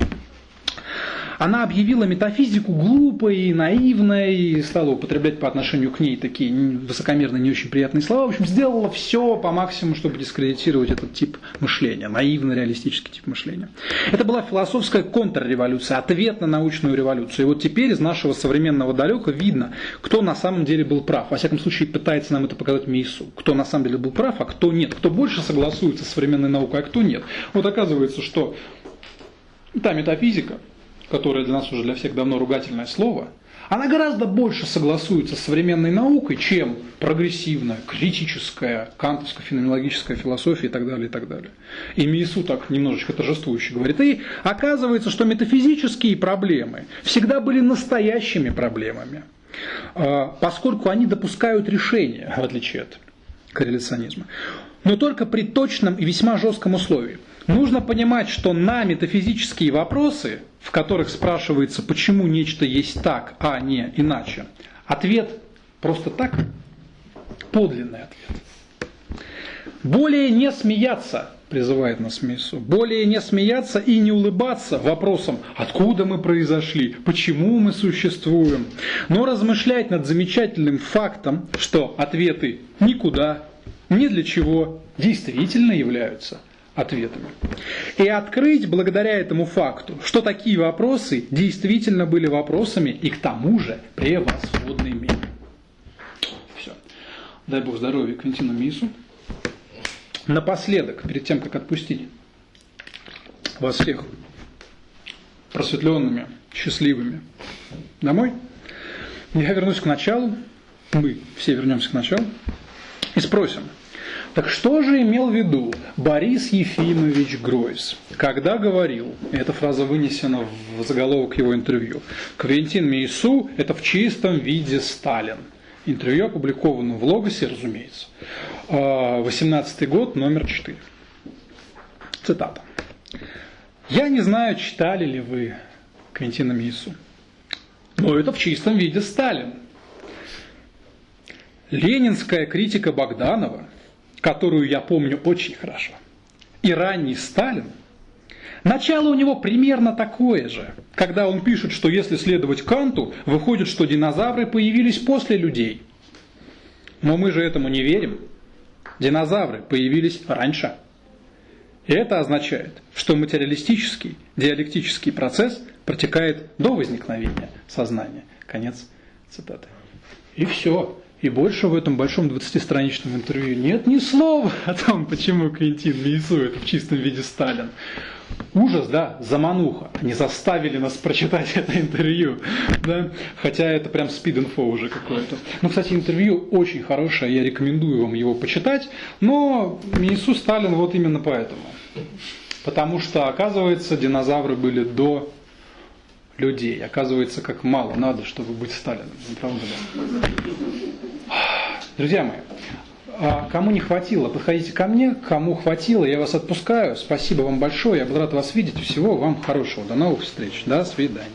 Speaker 1: она объявила метафизику глупой, наивной, и стала употреблять по отношению к ней такие высокомерные, не очень приятные слова. В общем, сделала все по максимуму, чтобы дискредитировать этот тип мышления, наивно-реалистический тип мышления. Это была философская контрреволюция, ответ на научную революцию. И вот теперь из нашего современного далека видно, кто на самом деле был прав. Во всяком случае, пытается нам это показать Мейсу. Кто на самом деле был прав, а кто нет. Кто больше согласуется с современной наукой, а кто нет. Вот оказывается, что та метафизика, которое для нас уже для всех давно ругательное слово, она гораздо больше согласуется с современной наукой, чем прогрессивная, критическая, кантовская, феноменологическая философия и так далее, и так далее. И Миесу так немножечко торжествующе говорит. И оказывается, что метафизические проблемы всегда были настоящими проблемами, а, поскольку они допускают решение, в отличие от корреляционизма. Но только при точном и весьма жестком условии – Нужно понимать, что на метафизические вопросы, в которых спрашивается, почему нечто есть так, а не иначе, ответ просто так, подлинный ответ. Более не смеяться, призывает нас Мису, более не смеяться и не улыбаться вопросом, откуда мы произошли, почему мы существуем, но размышлять над замечательным фактом, что ответы никуда, ни для чего действительно являются – ответами. И открыть благодаря этому факту, что такие вопросы действительно были вопросами и к тому же превосходными. Все. Дай Бог здоровья Квинтину Мису. Напоследок, перед тем, как отпустить вас всех просветленными, счастливыми домой, я вернусь к началу, мы все вернемся к началу и спросим – так что же имел в виду Борис Ефимович Гройс, когда говорил, эта фраза вынесена в заголовок его интервью, Квентин Мейсу – это в чистом виде Сталин. Интервью опубликовано в Логосе, разумеется. 18 год, номер 4. Цитата. «Я не знаю, читали ли вы Квентина Мейсу, но это в чистом виде Сталин. Ленинская критика Богданова – которую я помню очень хорошо, и ранний Сталин, начало у него примерно такое же, когда он пишет, что если следовать Канту, выходит, что динозавры появились после людей. Но мы же этому не верим. Динозавры появились раньше. И это означает, что материалистический, диалектический процесс протекает до возникновения сознания. Конец цитаты. И все. И больше в этом большом 20-страничном интервью нет ни слова о том, почему Квинтин Мейсу в чистом виде Сталин. Ужас, да, замануха. Они заставили нас прочитать это интервью. Да? Хотя это прям спид-инфо уже какое-то. Ну, кстати, интервью очень хорошее, я рекомендую вам его почитать. Но Мейсу Сталин вот именно поэтому. Потому что, оказывается, динозавры были до людей. Оказывается, как мало надо, чтобы быть Сталином. Не правда ли? Друзья мои, а кому не хватило, подходите ко мне. Кому хватило, я вас отпускаю. Спасибо вам большое. Я был рад вас видеть. Всего вам хорошего. До новых встреч. До свидания.